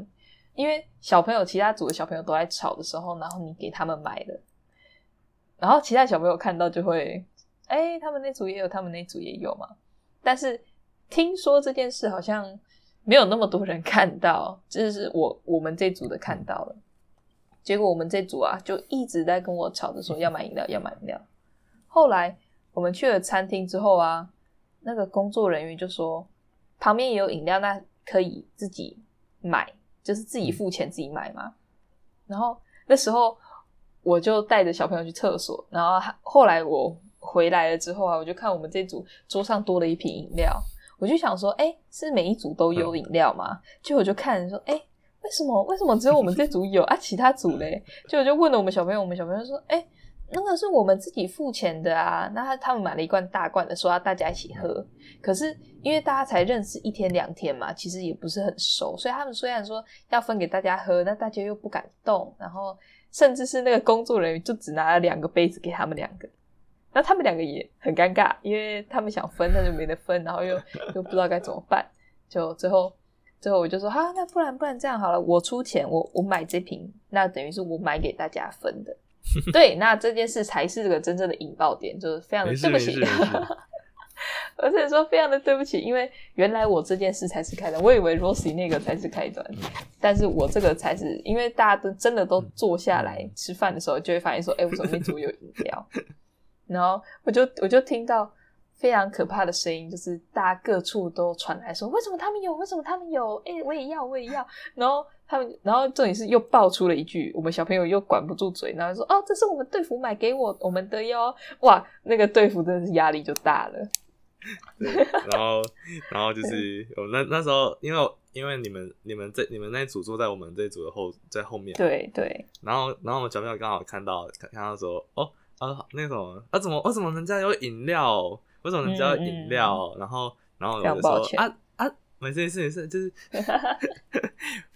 因为小朋友其他组的小朋友都在吵的时候，然后你给他们买了，然后其他小朋友看到就会，哎、他们那组也有，他们那组也有嘛。但是听说这件事好像没有那么多人看到，这是我我们这组的看到了。结果我们这组啊，就一直在跟我吵着说要买饮料，要买饮料。后来我们去了餐厅之后啊，那个工作人员就说旁边也有饮料，那可以自己买，就是自己付钱自己买嘛。然后那时候我就带着小朋友去厕所，然后后来我回来了之后啊，我就看我们这组桌上多了一瓶饮料，我就想说，哎、是每一组都有饮料吗？就我就看说，哎、为什么为什么只有我们这组有啊？其他组嘞？就我就问了我们小朋友，我们小朋友说，哎、那个是我们自己付钱的啊。那他他们买了一罐大罐的，说要大家一起喝。可是因为大家才认识一天两天嘛，其实也不是很熟，所以他们虽然说要分给大家喝，那大家又不敢动，然后甚至是那个工作人员就只拿了两个杯子给他们两个。那他们两个也很尴尬，因为他们想分，但是没得分，然后又 又不知道该怎么办，就最后最后我就说，哈、那不然不然这样好了，我出钱，我我买这瓶，那等于是我买给大家分的。对，那这件事才是这个真正的引爆点，就是非常的对不起而且 说非常的对不起，因为原来我这件事才是开端，我以为 Rosie 那个才是开端，但是我这个才是，因为大家都真的都坐下来吃饭的时候，就会发现说，哎、我怎么那组有饮料？然后我就我就听到非常可怕的声音，就是大家各处都传来说，为什么他们有？为什么他们有？哎、我也要，我也要。然后他们，然后重点是又爆出了一句，我们小朋友又管不住嘴，然后说，哦，这是我们队服买给我我们的哟。哇，那个队服真的是压力就大了。对，然后然后就是我那那时候，因为因为你们你们这你们那一组坐在我们这一组的后在后面，对对，然后然后我们小朋友刚好看到看看到说，哦啊那种啊怎么为什么人家有饮料？为什么人家有饮料？然后然后我就说啊啊没事没事没事，就是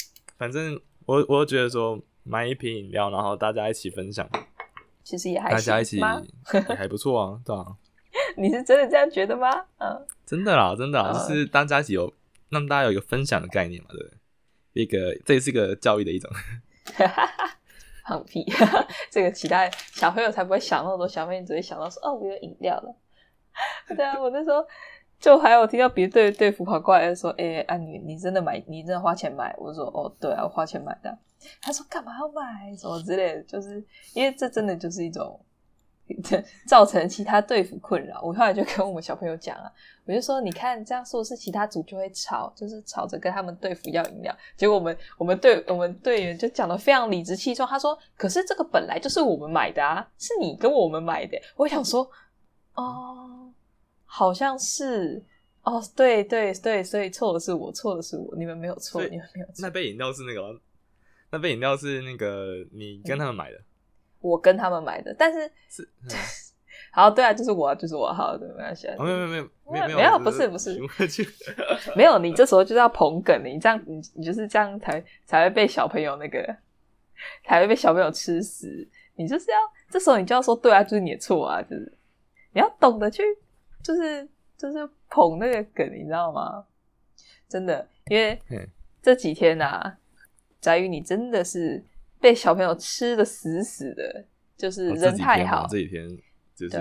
反正我我觉得说买一瓶饮料，然后大家一起分享，其实也还大家一起？也还不错啊，对啊，你是真的这样觉得吗？嗯，真的啦，真的啦，嗯就是大家一起有让大家有一个分享的概念嘛，对不对？一个这也是一个教育的一种，放屁！这个其他小朋友才不会想那么多，小朋友只会想到说，哦，我有饮料了。对啊，我那时候就还有听到别的队队服跑过来说：“哎、啊你你真的买，你真的花钱买？”我说：“哦，对啊，我花钱买的。”他说：“干嘛要买？什么之类的？”就是因为这真的就是一种造成其他队服困扰。我后来就跟我们小朋友讲啊，我就说：“你看这样是不是其他组就会吵，就是吵着跟他们队服要饮料？”结果我们我们队我们队员就讲的非常理直气壮，他说：“可是这个本来就是我们买的啊，是你跟我们买的。”我想说：“哦。”好像是哦，对对对，所以错的是我，错的是我，你们没有错，你们没有错那，杯饮料是那个吗，那杯饮料是那个你跟他们买的，我跟他们买的，但是是？嗯好，对啊，就是我，就是我，好的，没关系啊，哦，没有没有没有没有没有有，不是不是不是，没有，你这时候就是要捧梗，你这样，你你就是这样才才会被小朋友那个，才会被小朋友吃死。你就是要这时候你就要说，对啊，就是你的错啊，就是你要懂得去，就是就是捧那个梗，你知道吗？真的，因为嗯这几天啊，翟宇你真的是被小朋友吃的死死的，就是人太好这几天就是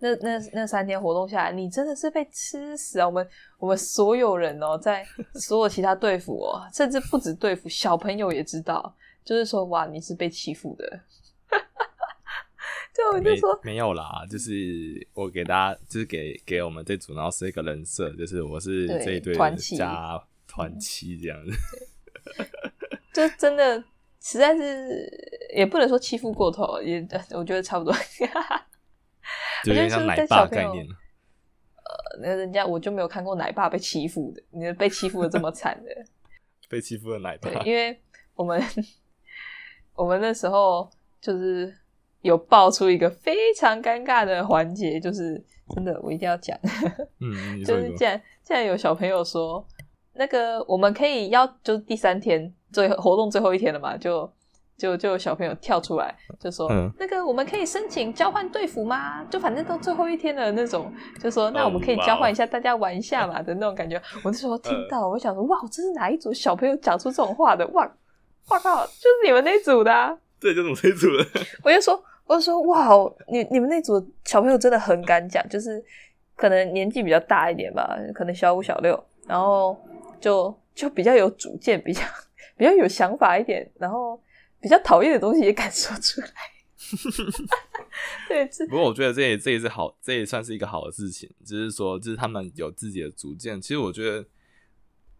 那那那三天活动下来，你真的是被吃死啊！我们我们所有人哦，在所有其他队服哦，甚至不止队服，小朋友也知道，就是说哇，你是被欺负的。对，我就没说，没有啦，就是我给大家，就是给给我们这组，然后是一个人设，就是我是对这一队的团旗加团旗这样子。就真的实在是也不能说欺负过头，也我觉得差不多。就有点像奶爸概念。那人家我就没有看过奶爸被欺负的，你被欺负的这么惨的。被欺负的奶爸对，，因为我们我们那时候就是有爆出一个非常尴尬的环节，就是真的我一定要讲，嗯，就是既然既然有小朋友说那个我们可以要就是第三天最后活动最后一天了嘛，就。就就有小朋友跳出来就说：“嗯那个我们可以申请交换队服吗？就反正都最后一天的那种，就说那我们可以交换一下，大家玩一下嘛的那种感觉。”我那时候听到，我想说：“哇，这是哪一组小朋友讲出这种话的？哇，哇靠，就是你们那组的、啊。”这就是我这一组的。我就说，我就说，哇，你你们那组小朋友真的很敢讲，就是可能年纪比较大一点吧，可能小五小六，然后就就比较有主见，比较 比较有想法一点，然后比较讨厌的东西也敢说出来。对，不过我觉得这也这也是好，这也算是一个好的事情，只是说就是他们有自己的主见。其实我觉得，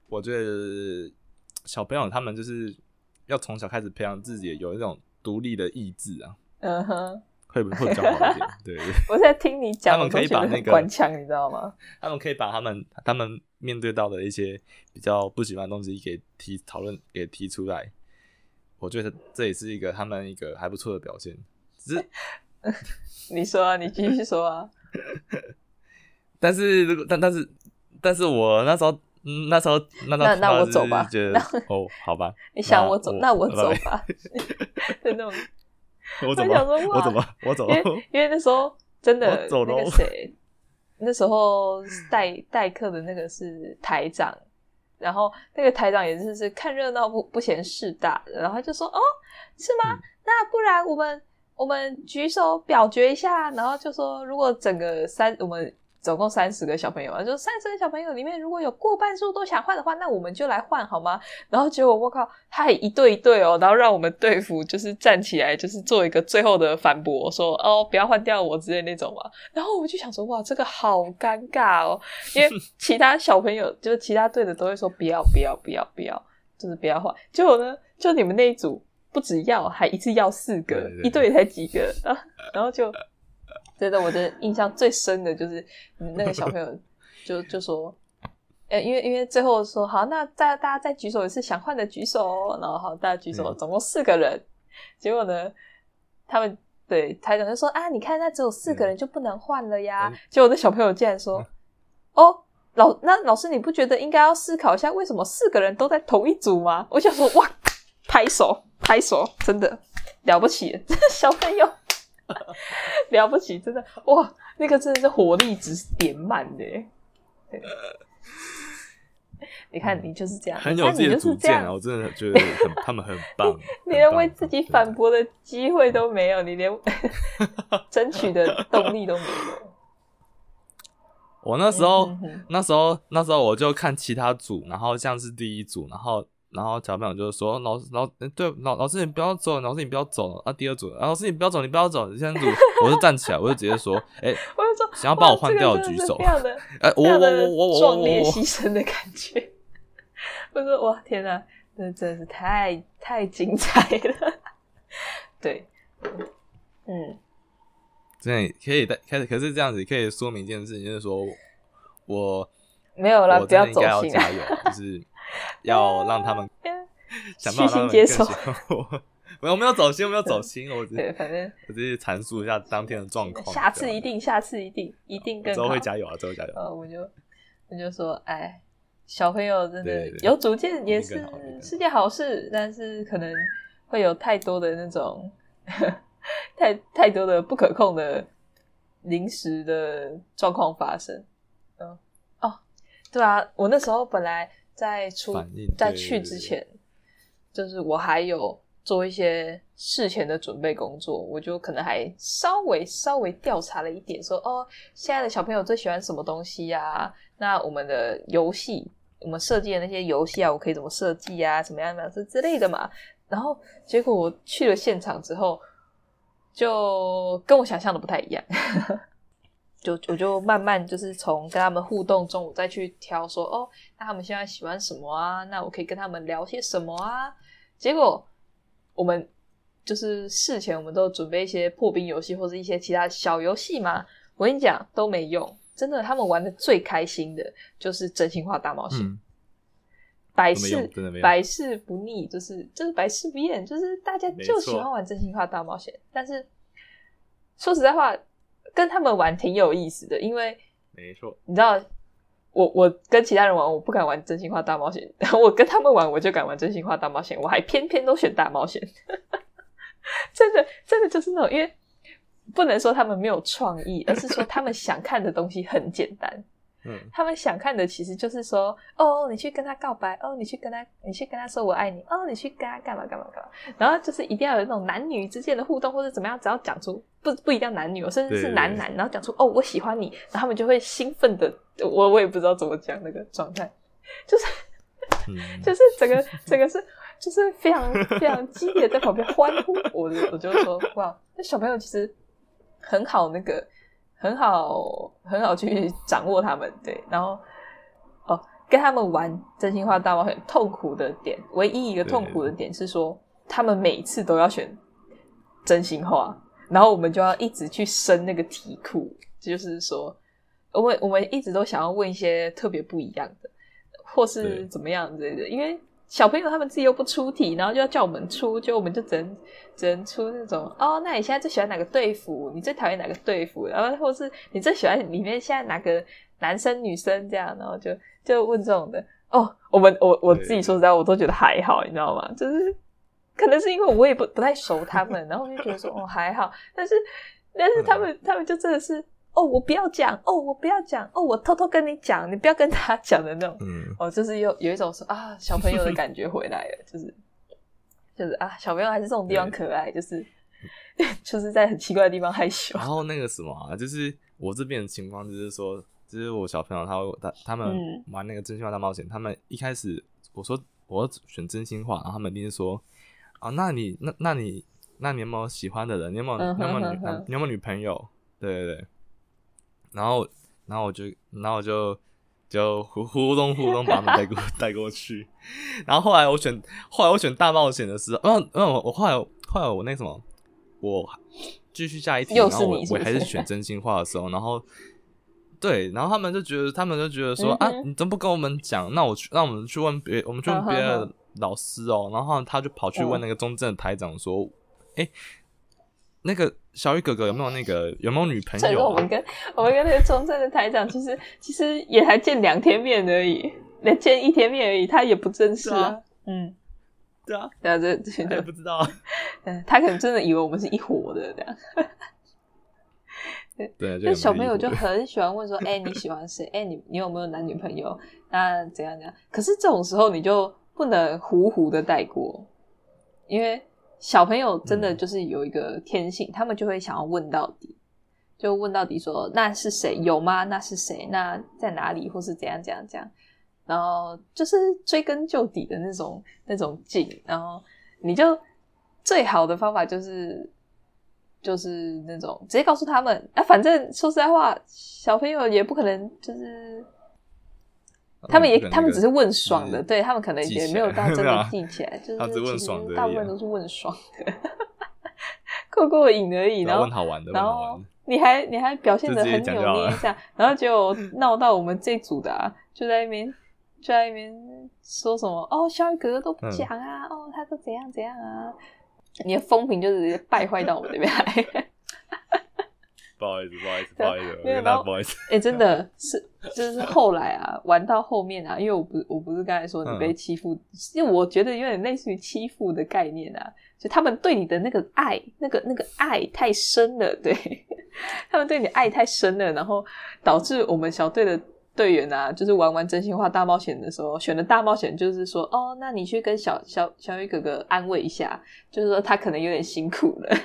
我觉得小朋友他们就是要从小开始培养自己有一种独立的意志啊，嗯哼，会不会比较好一点？对对，我在听你讲，他们可以把那个关枪，你知道吗？他们可以把他们他们面对到的一些比较不喜欢的东西给提讨论给提出来。我觉得这也是一个他们一个还不错的表现，只是 你说啊，你继续说啊。但是如果但但是但是我那时候嗯那时候那时候那那我走吧觉得哦好吧，你想我走，那我走吧。的那种 我怎么我想说哇我怎么我走因为因为那时候真的 走那个谁，那时候代代课的那个是台长，然后那个台长也是是看热闹不不嫌事大，然后他就说哦是吗？嗯那不然我们我们举手表决一下，然后就说如果整个三我们。总共三十个小朋友啊，就三十个小朋友里面，如果有过半数都想换的话，那我们就来换好吗？然后结果我靠，他还一对一对哦，然后让我们队服就是站起来，就是做一个最后的反驳，说哦不要换掉我之类那种嘛。然后我就想说哇，这个好尴尬哦，因为 其他小朋友就是其他队的都会说不要不要不要不要，就是不要换。结果呢，就你们那一组不只要，还一次要四个，对对对一队才几个，然后就真的我的印象最深的就是那个小朋友就就说。呃，因为因为最后说好，那大大家再举手一次，想换的举手哦。然后好，大家举手，嗯总共四个人。结果呢，他们对台长就说啊，你看那只有四个人就不能换了呀。嗯结果那小朋友竟然说，哦，老那老师你不觉得应该要思考一下，为什么四个人都在同一组吗？我想说哇，拍手拍手，真的了不起，这小朋友 了不起，真的哇，那个真的是火力值点满的你看，你就是这样，很有自己的主见啊！我真的觉得很他们很 棒，你连为自己反驳的机会都没有，你连争取的动力都没有。我那时候、那时候那时候我就看其他组，然后像是第一组，然后然后小朋友就说老师老师对老老师你不要走，老师你不要走啊。第二组，啊、老师你不要走，你不要走。第三组，我就站起来，我就直接说，哎、我就说想要把我换掉的举手这个真的是非。常的哎、我我我我我壮烈我我牺牲的感觉。我说哇天哪，这真的是太太精彩了。对，嗯，真的可以带，可可是这样子可以说明一件事情，就是说我没有啦，我不要走心啊加。油，就是 要让他们 想虚办法让他们心接受更喜欢我。没有没有走心，我没有走心，我只对，反正我只是阐述一下当天的状况。下次一定，下次一定，一定更之。后会加油啊，之后加油。呃，我就我就说，哎，小朋友真的有主见也是是件好事，但是可能会有太多的那种太太多的不可控的临时的状况发生。嗯，哦，对啊，我那时候本来在出在去之前，就是我还有做一些事前的准备工作，我就可能还稍微稍微调查了一点说哦，现在的小朋友最喜欢什么东西呀、那我们的游戏，我们设计的那些游戏啊，我可以怎么设计啊？怎么样的是之类的嘛。然后结果我去了现场之后，就跟我想象的不太一样。就我就慢慢就是从跟他们互动中，我再去挑说哦，那他们现在喜欢什么啊？那我可以跟他们聊些什么啊？结果我们就是事前我们都准备一些破冰游戏或者一些其他小游戏嘛。我跟你讲都没用，真的，他们玩的最开心的就是真心话大冒险，嗯，百试用真的没用百试不腻，就是就是百试不厌，就是大家就喜欢玩真心话大冒险。但是说实在话，跟他们玩挺有意思的，因为没错，你知道，我我跟其他人玩，我不敢玩真心话大冒险，然后我跟他们玩，我就敢玩真心话大冒险，我还偏偏都选大冒险，真的真的就是那种，因为不能说他们没有创意，而是说他们想看的东西很简单，嗯，他们想看的其实就是说，哦，你去跟他告白，哦，你去跟他，你去跟他说我爱你，哦，你去跟他干嘛干嘛干嘛，然后就是一定要有那种男女之间的互动，或者怎么样，只要讲出不不一定要男女哦，甚至是男男，然后讲出哦我喜欢你，然后他们就会兴奋的，我我也不知道怎么讲那个状态，就是嗯，就是整个整个是就是非常非常激烈的在旁边欢呼，我我就说哇，那小朋友其实很好那个很好很好去掌握他们对，然后哦跟他们玩真心话大冒险痛苦的点，唯一一个痛苦的点是说他们每次都要选真心话，然后我们就要一直去升那个题库，就是说我们我们一直都想要问一些特别不一样的。或是怎么样之类的，因为小朋友他们自己又不出题，然后就要叫我们出，就我们就只能只能出那种哦，那你现在最喜欢哪个队服？你最讨厌哪个队服？然后或是你最喜欢里面现在哪个男生女生这样，然后就就问这种的哦。我们我我自己说实在，我都觉得还好，你知道吗？就是可能是因为我也不不太熟他们，然后我就觉得说哦还好，但是但是他们他们就真的是哦我不要讲哦我不要讲哦我偷偷跟你讲，你不要跟他讲的那种。嗯，哦，就是有有一种说啊，小朋友的感觉回来了，就是就是啊，小朋友还是这种地方可爱，就是 就是在很奇怪的地方害羞然。后那个什么啊，就是我这边的情况，就是说，就是我小朋友他会他他们嗯玩那个真心话大冒险，他们一开始我说我要选真心话，然后他们一定是说啊，那你那那你那你有没有喜欢的人？你有没有嗯你有没有女男你有没有女朋友？对对对，然后然后我就然后我就。就互互动互动把他们带过 带过去，然后后来我选后来我选大冒险的时候，嗯嗯，我我后来后来我那什么，我继续下一题，又然后我我还是选真心话的时候，然后对，然后他们就觉得他们就觉得说、嗯啊，你怎么不跟我们讲？那我去那我们去问别我们去问别的老师哦，然后他就跑去问嗯那个中正的台长说，哎、那个小雨哥哥有没有那个有没有女朋友、我们？跟我们跟那个中正的台长，其实其实也还见两天面而已，连见一天面而已，他也不正式啊对啊。嗯，对啊，对啊，这也不知道。嗯，他可能真的以为我们是一伙的这样。对，就小朋友就很很喜欢问说：“哎、你喜欢谁？哎、你你有没有男女朋友？那怎样怎样？”可是这种时候你就不能糊糊的带过，因为小朋友真的嗯就是有一个天性，他们就会想要问到底。就问到底说那是谁有吗？那是谁？那在哪里？或是怎样怎样怎样？然后就是追根究底的那种那种劲，然后你就最好的方法就是就是那种直接告诉他们啊，反正说实在话，小朋友也不可能就是。他们也，他们只是问爽的，对他们可能也没有到真的记起来，就是其实大部分都是问爽的，过过瘾而已。然后好玩的，然后你还你还表现的很扭捏一下，然后结果 闹到我们这组的啊，就在那边就在那边说什么哦，小雨哥哥都不讲啊，哦，他都怎样怎样啊，你的风评就直接败坏到我们这边来。不好意思，不好意思，不好意思，跟大家不好意思。哎，真的是，就是后来啊，玩到后面啊，因为我不，我不是刚才说你被欺负，因为我觉得有点类似于欺负的概念啊，就他们对你的那个爱，那个那个爱太深了，对他们对你爱太深了，然后导致我们小队的队员啊，就是玩完真心话大冒险的时候，选的大冒险就是说，哦，那你去跟小小小雨哥哥安慰一下，就是说他可能有点辛苦了。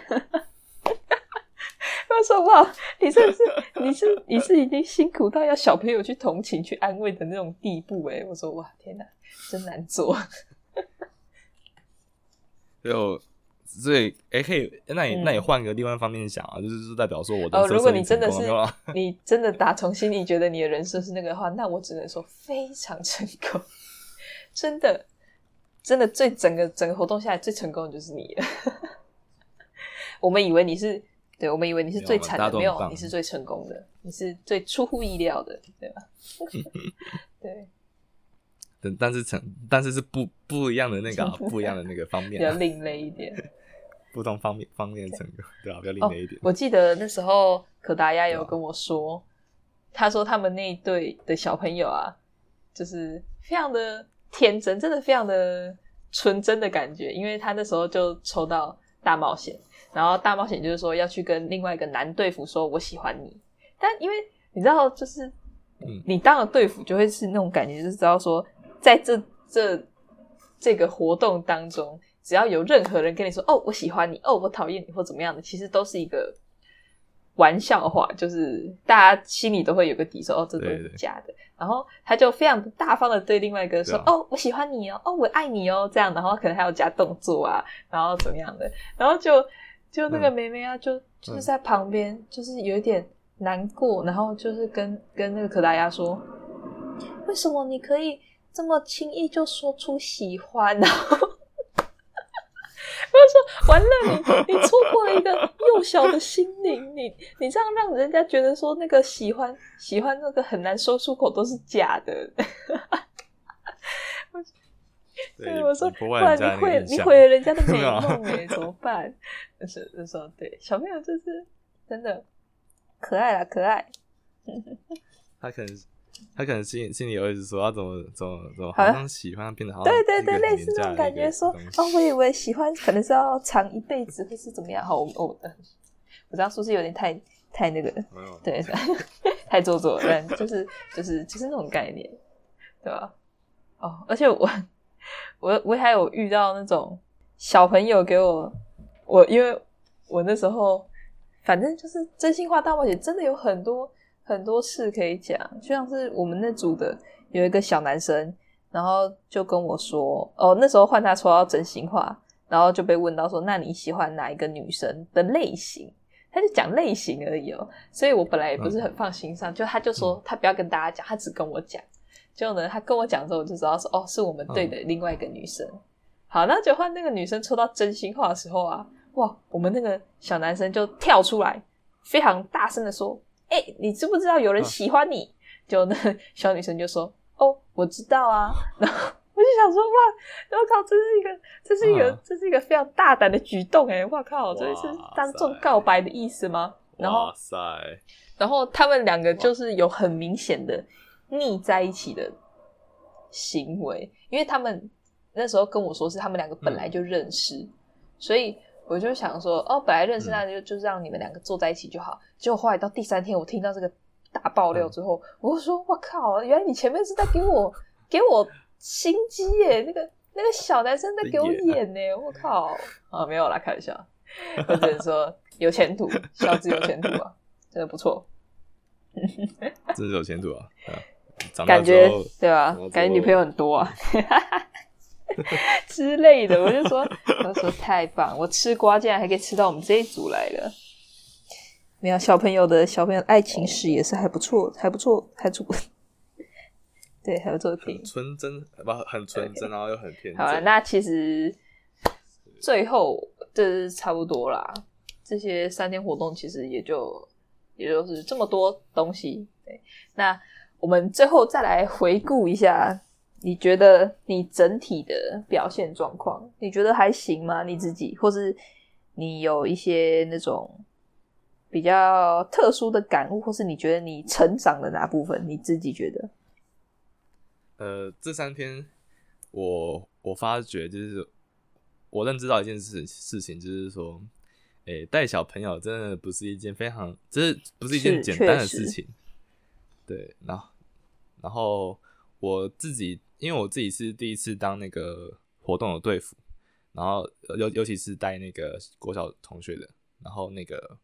我说哇，你是不是你是你是已经辛苦到要小朋友去同情去安慰的那种地步哎！我说哇，天哪，真难做。就所以哎，可以，那你那你换个另外一方面想啊，就是代表说我的哦，如果你真的是 你真的打从心里觉得你的人设是那个的话，那我只能说非常成功，真的真的最整个整个活动下来最成功的就是你了。我们以为你是。对，我们以为你是最惨的，没有，你是最成功的，你是最出乎意料的，对吧？对，但但是成，但是是不不一样的那个 不一样的那个方面，比较另类一点，不同方面方面成功，对吧？比较另类一点。我记得那时候可达鸭有跟我说，他说他们那一队的小朋友啊，就是非常的天真，真的非常的纯真的感觉，因为他那时候就抽到大冒险。然后大冒险就是说要去跟另外一个男队服说“我喜欢你”，但因为你知道，就是你当了队服就会是那种感觉，就是知道说在这这这个活动当中，只要有任何人跟你说“哦，我喜欢你”，“哦，我讨厌你”或怎么样的，其实都是一个玩笑话，就是大家心里都会有个底，说“哦，这都是假的”。然后他就非常大方的对另外一个说：“哦，我喜欢你哦，哦，我爱你哦。”这样，然后可能还要加动作啊，然后怎么样的，然后就。就那个妹妹啊，就就是在旁边，就是有一点难过，然后就是跟跟那个可达鸭说：“为什么你可以这么轻易就说出喜欢呢？” 我说：“完了，你你错过了一个幼小的心灵，你你这样让人家觉得说那个喜欢喜欢那个很难说出口都是假的。” 对，我说，不然你毁你毁了人家的 美梦 哎，怎么办？就是就说，对，小朋友就是真的可爱啦，可爱。他可能他可能心心里有一直说，他怎么怎么怎么好像喜欢变得好，对对对，类似那种感觉。说哦，我以为喜欢可能是要长一辈子，或是怎么样？好，我我我这样说是有点太太那个，对，太做作，但就是就是就是那种概念，对吧？哦，而且我。我我还有遇到那种小朋友给我，我因为我那时候反正就是真心话大冒险，真的有很多很多事可以讲，就像是我们那组的有一个小男生，然后就跟我说，哦，那时候换他抽到真心话，然后就被问到说，那你喜欢哪一个女生的类型？他就讲类型而已哦，所以我本来也不是很放心上，就他就说他不要跟大家讲，他只跟我讲。就呢，他跟我讲之后，我就知道说，哦，是我们队的另外一个女生。好，那就换那个女生抽到真心话的时候啊，哇，我们那个小男生就跳出来，非常大声的说：“哎，你知不知道有人喜欢你？”就那小女生就说：“哦，我知道啊。”然后我就想说：“哇，我靠，这是一个，这是一个，这是一个非常大胆的举动哎！我靠，这是当众告白的意思吗？”然后，然后他们两个就是有很明显的。腻在一起的行为，因为他们那时候跟我说是他们两个本来就认识，所以我就想说，哦，本来认识那就就让你们两个坐在一起就好。结果后来到第三天，我听到这个大爆料之后，我就说，我靠，原来你前面是在给我给我心机耶！那个那个小男生在给我演呢，我靠啊，没有啦，开玩笑，我只能说有前途，小子有前途啊。真的不错，真是有前途啊！感觉对吧、感觉女朋友很多啊之类的，我就说，我就说太棒，我吃瓜竟然还可以吃到我们这一组来了。没有小朋友的小朋友的爱情史也是还不错，还不错，还不错。对，还不错听很。纯真，不很纯真，然后又很天真。好了，那其实最后这是差不多啦。这些三天活动其实也就也就是这么多东西。对，那我们最后再来回顾一下，你觉得你整体的表现状况，你觉得还行吗？你自己，或是你有一些那种比较特殊的感悟，或是你觉得你成长的哪部分，你自己觉得？呃，这三天我我发觉就是我认知到一件事事情，就是说，诶、带小朋友真的不是一件非常，这不是一件简单的事情。对，然后然后我自己，因为我自己是第一次当那个活动的队服，然后呃尤尤其是带那个国小同学的，然后那个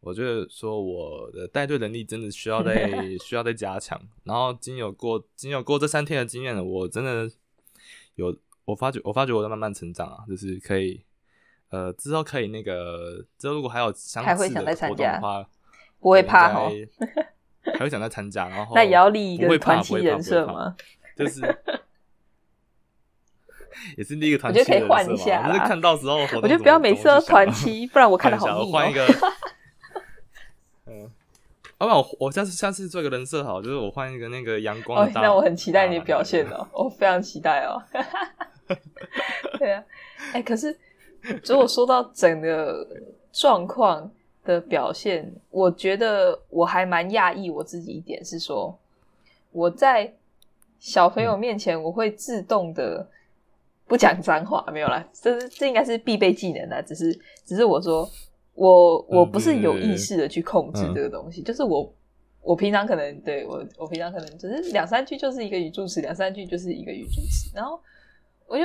我觉得说我的带队能力真的需要再 需要再加强。然后经有过经有过这三天的经验了，我真的有我发觉我发觉我在慢慢成长啊，就是可以呃之后可以那个之后如果还有相似的活动的话，不会怕哦？该还会想再参加，然后那也要立一个团体人设吗？就是 也是立一个团我觉得可以换一下啦就是看到时候我觉得不要每次都团期，不然我看的好腻哦。我换一个，嗯，要不然我我下次下次做一个人设好，就是我换一个那个阳光。那我很期待你的表现哦，我非常期待哦。对啊，哎、可是如果说到整个状况的表现，我觉得我还蛮讶异我自己一点是说，我在小朋友面前我会自动的不讲脏话，没有啦，这是这应该是必备技能啦，只是只是我说我我嗯不是有意识的去控制嗯。这个东西，就是我我平常可能对我我平常可能只是两三句就是一个语助词，两三句就是一个语助词，然后我就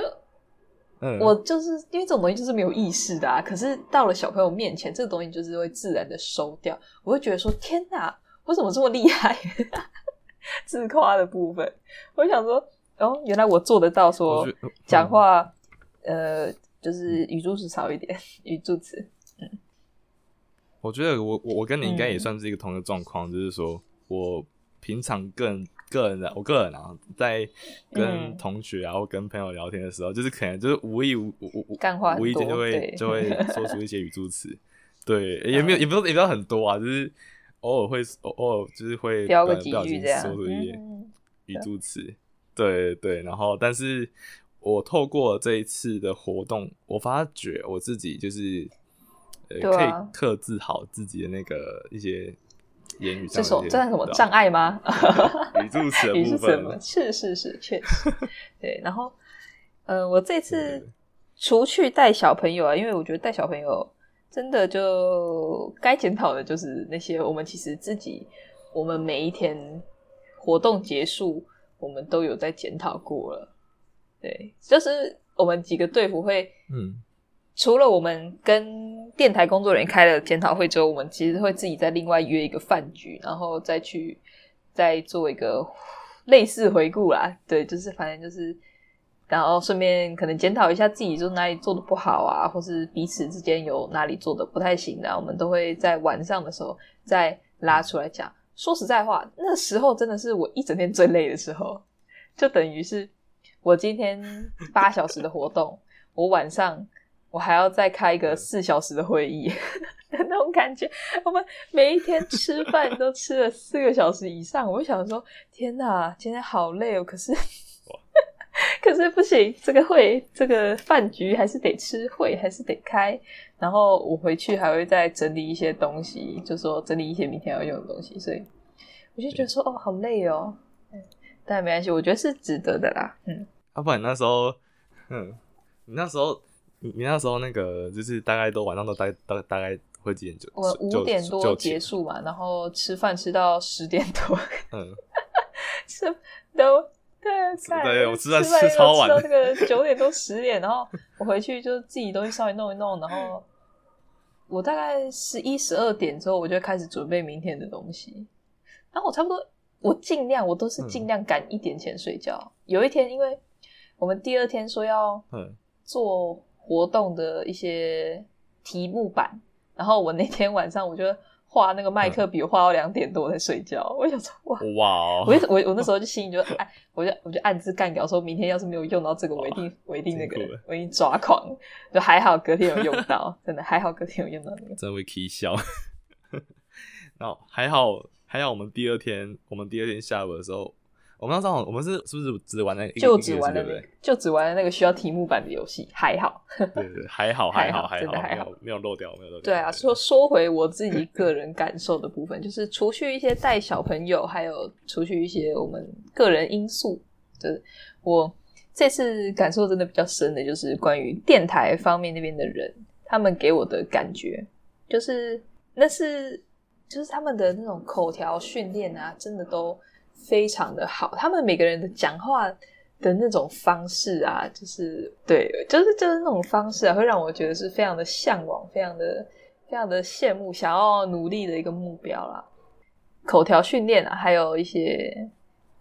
嗯，我就是因为这种东西就是没有意识的啊，可是到了小朋友面前，这个东西就是会自然的收掉，我会觉得说天哪，我怎么这么厉害？自夸的部分，我想说哦，原来我做得到我说讲话，呃，就是语助词少一点，语助词，嗯。我觉得我我我跟你应该也嗯。算是一个同一个状况，就是说我平常个人个人的我个人啊，在跟嗯。同学啊或跟朋友聊天的时候，就是可能就是无意无无无意间就会就会说出一些语助词，对，也没有也不是也不要很多啊，就是偶尔会偶偶尔就是会不小心说出一些嗯，语助词，对对，然后但是我透过这一次的活动，我发觉我自己就是呃、可以克制好自己的那个一些言语这上的一些种这算什么障碍吗？语助词的部语助词分，吗？是是是，确实，对。然后，呃，我这次除去带小朋友啊，因为我觉得带小朋友真的就该检讨的就是那些我们其实自己，我们每一天活动结束，我们都有在检讨过了。对，就是我们几个队服会嗯除了我们跟电台工作人员开了检讨会之后，我们其实会自己再另外约一个饭局，然后再去再做一个类似回顾啦。对，就是反正就是，然后顺便可能检讨一下自己就哪里做的不好啊，或是彼此之间有哪里做的不太行的啊，我们都会在晚上的时候再拉出来讲。说实在话，那时候真的是我一整天最累的时候，就等于是我今天八小时的活动，我晚上。我还要再开一个四小时的会议 的那种感觉。我们每一天吃饭都吃了四个小时以上，我就想说：天哪，今天好累哦！可是，可是不行，这个会，这个饭局还是得吃，会还是得开。然后我回去还会再整理一些东西，就说整理一些明天要用的东西，所以我就觉得说：哦，好累哦。嗯，但没关系，我觉得是值得的啦。嗯，要、不然你那时候，嗯，你那时候你你那时候那个就是大概都晚上都大大大概会几点就我五点多结束嘛，然后吃饭吃到十点多，嗯，吃都对干对我吃饭吃超晚吃到那个九点多十点，然后我回去就自己东西稍微弄一弄，然后我大概十一十二点之后，我就开始准备明天的东西。然后我差不多，我尽量我都是尽量赶一点前睡觉。有一天，因为我们第二天说要做活动的一些题目板，然后我那天晚上我就。画那个麦克笔，画到两点多才睡觉。我想说，哇哇！我我我那时候就心里就哎，我就我就暗自干掉，说明天要是没有用到这个，我一定我一定那个我一定抓狂。就还好隔天有用到，真的还好隔天有用到那个。真会气笑。然后还好还好，我们第二天我们第二天下午的时候。我们那时候，我们是是不是只玩那个？就只玩那个，就只玩那个需要题目版的游戏，还好。对对，还好，还好，还好，还好，没有漏掉，没有漏掉。对啊，说说回我自己个人感受的部分，就是除去一些带小朋友，还有除去一些我们个人因素，就是我这次感受真的比较深的，就是关于电台方面那边的人，他们给我的感觉，就是那是就是他们的那种口条训练啊，真的都。非常的好，他们每个人的讲话的那种方式啊，就是对，就是就是那种方式啊，会让我觉得是非常的向往，非常的非常的羡慕，想要努力的一个目标啦。口条训练啊，还有一些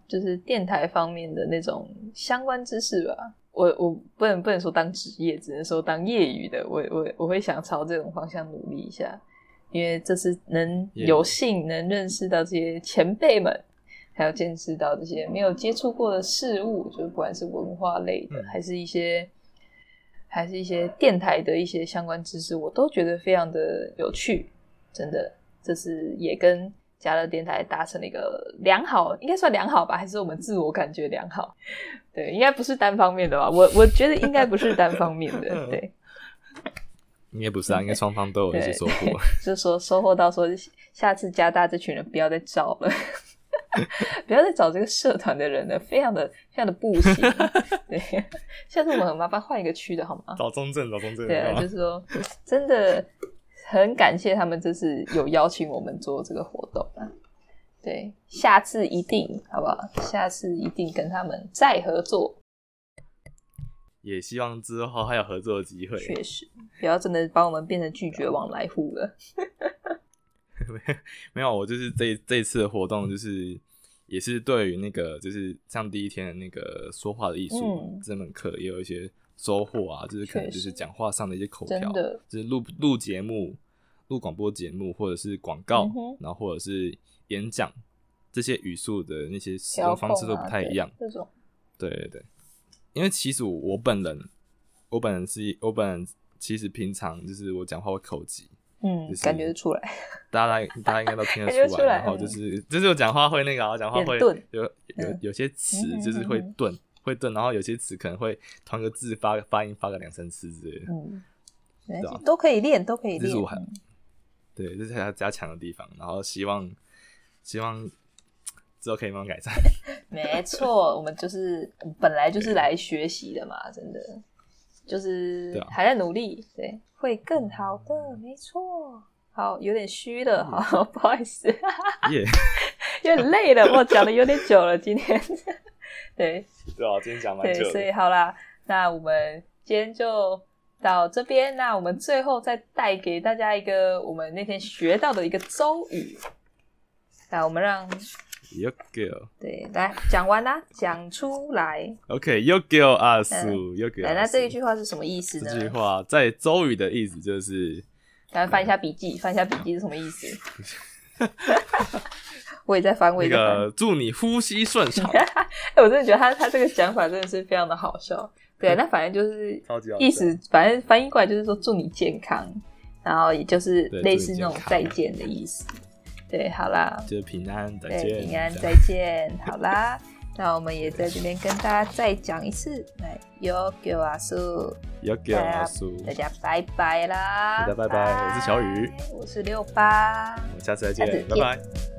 就是电台方面的那种相关知识吧。我我不能不能说当职业，只能说当业余的。我我我会想朝这种方向努力一下，因为这是能有幸能认识到这些前辈们。还有见识到这些没有接触过的事物，就是不管是文化类的，还是一些，还是一些电台的一些相关知识，我都觉得非常的有趣。真的，这是也跟加乐电台达成了一个良好，应该算良好吧？还是我们自我感觉良好？对，应该不是单方面的吧？我我觉得应该不是单方面的，对，应该不是啊，应该双方都有一些收获。就是说，收获到说，下次加大这群人不要再找了。不要再找这个社团的人了，非常的非常的不行。对，下次我们很麻烦换一个区的好吗？找中正，找中正。对，就是说，真的很感谢他们这次有邀请我们做这个活动啊。对，下次一定好不好？下次一定跟他们再合作。也希望之后还有合作的机会。确实，不要真的把我们变成拒绝往来户了。没有，我就是这这一次的活动，就是也是对于那个，就是像第一天的那个说话的艺术这门课，也有一些收获啊。就是可能就是讲话上的一些口条，就是录录节目、录广播节目，或者是广告，然后或者是演讲这些语速的那些使用方式都不太一样。这种，对对对，因为其实我本人，我本人是，我本人其实平常就是我讲话会口急。嗯，感觉得出来，大家大家应该都听得出来。然后就是，就是我讲话会那个，讲话会有有有些词就是会顿，会顿，然后有些词可能会同一个字发发音发个两三次之类的。嗯，对，都可以练，都可以练。这是我对，这是要加强的地方。然后希望希望之后可以慢慢改善。没错，我们就是本来就是来学习的嘛，真的就是还在努力，对。会更好的，没错。好，有点虚了，好，不好意思，有点累了，我讲的有点久了，今天。对，对啊，今天讲蛮久。对，所以好啦，那我们今天就到这边。那我们最后再带给大家一个我们那天学到的一个周语。来，我们让。You girl，对，来讲完啦，讲出来。OK，You girl 阿苏，You girl。来，那这一句话是什么意思呢？这句话在周语的意思就是，赶快翻一下笔记，翻一下笔记是什么意思？我也在翻，我也在翻。祝你呼吸顺畅。哎，我真的觉得他他这个讲法真的是非常的好笑。对，那反正就是意思，反正翻译过来就是说祝你健康，然后也就是类似那种再见的意思。对，好啦，就平安再见，平安再见，好啦，那我们也在这边跟大家再讲一次，来，Yo Yo 阿叔，Yo Yo 阿叔，大家拜拜啦，大家拜拜，我是小雨，我是六八，我们下次再见，拜拜。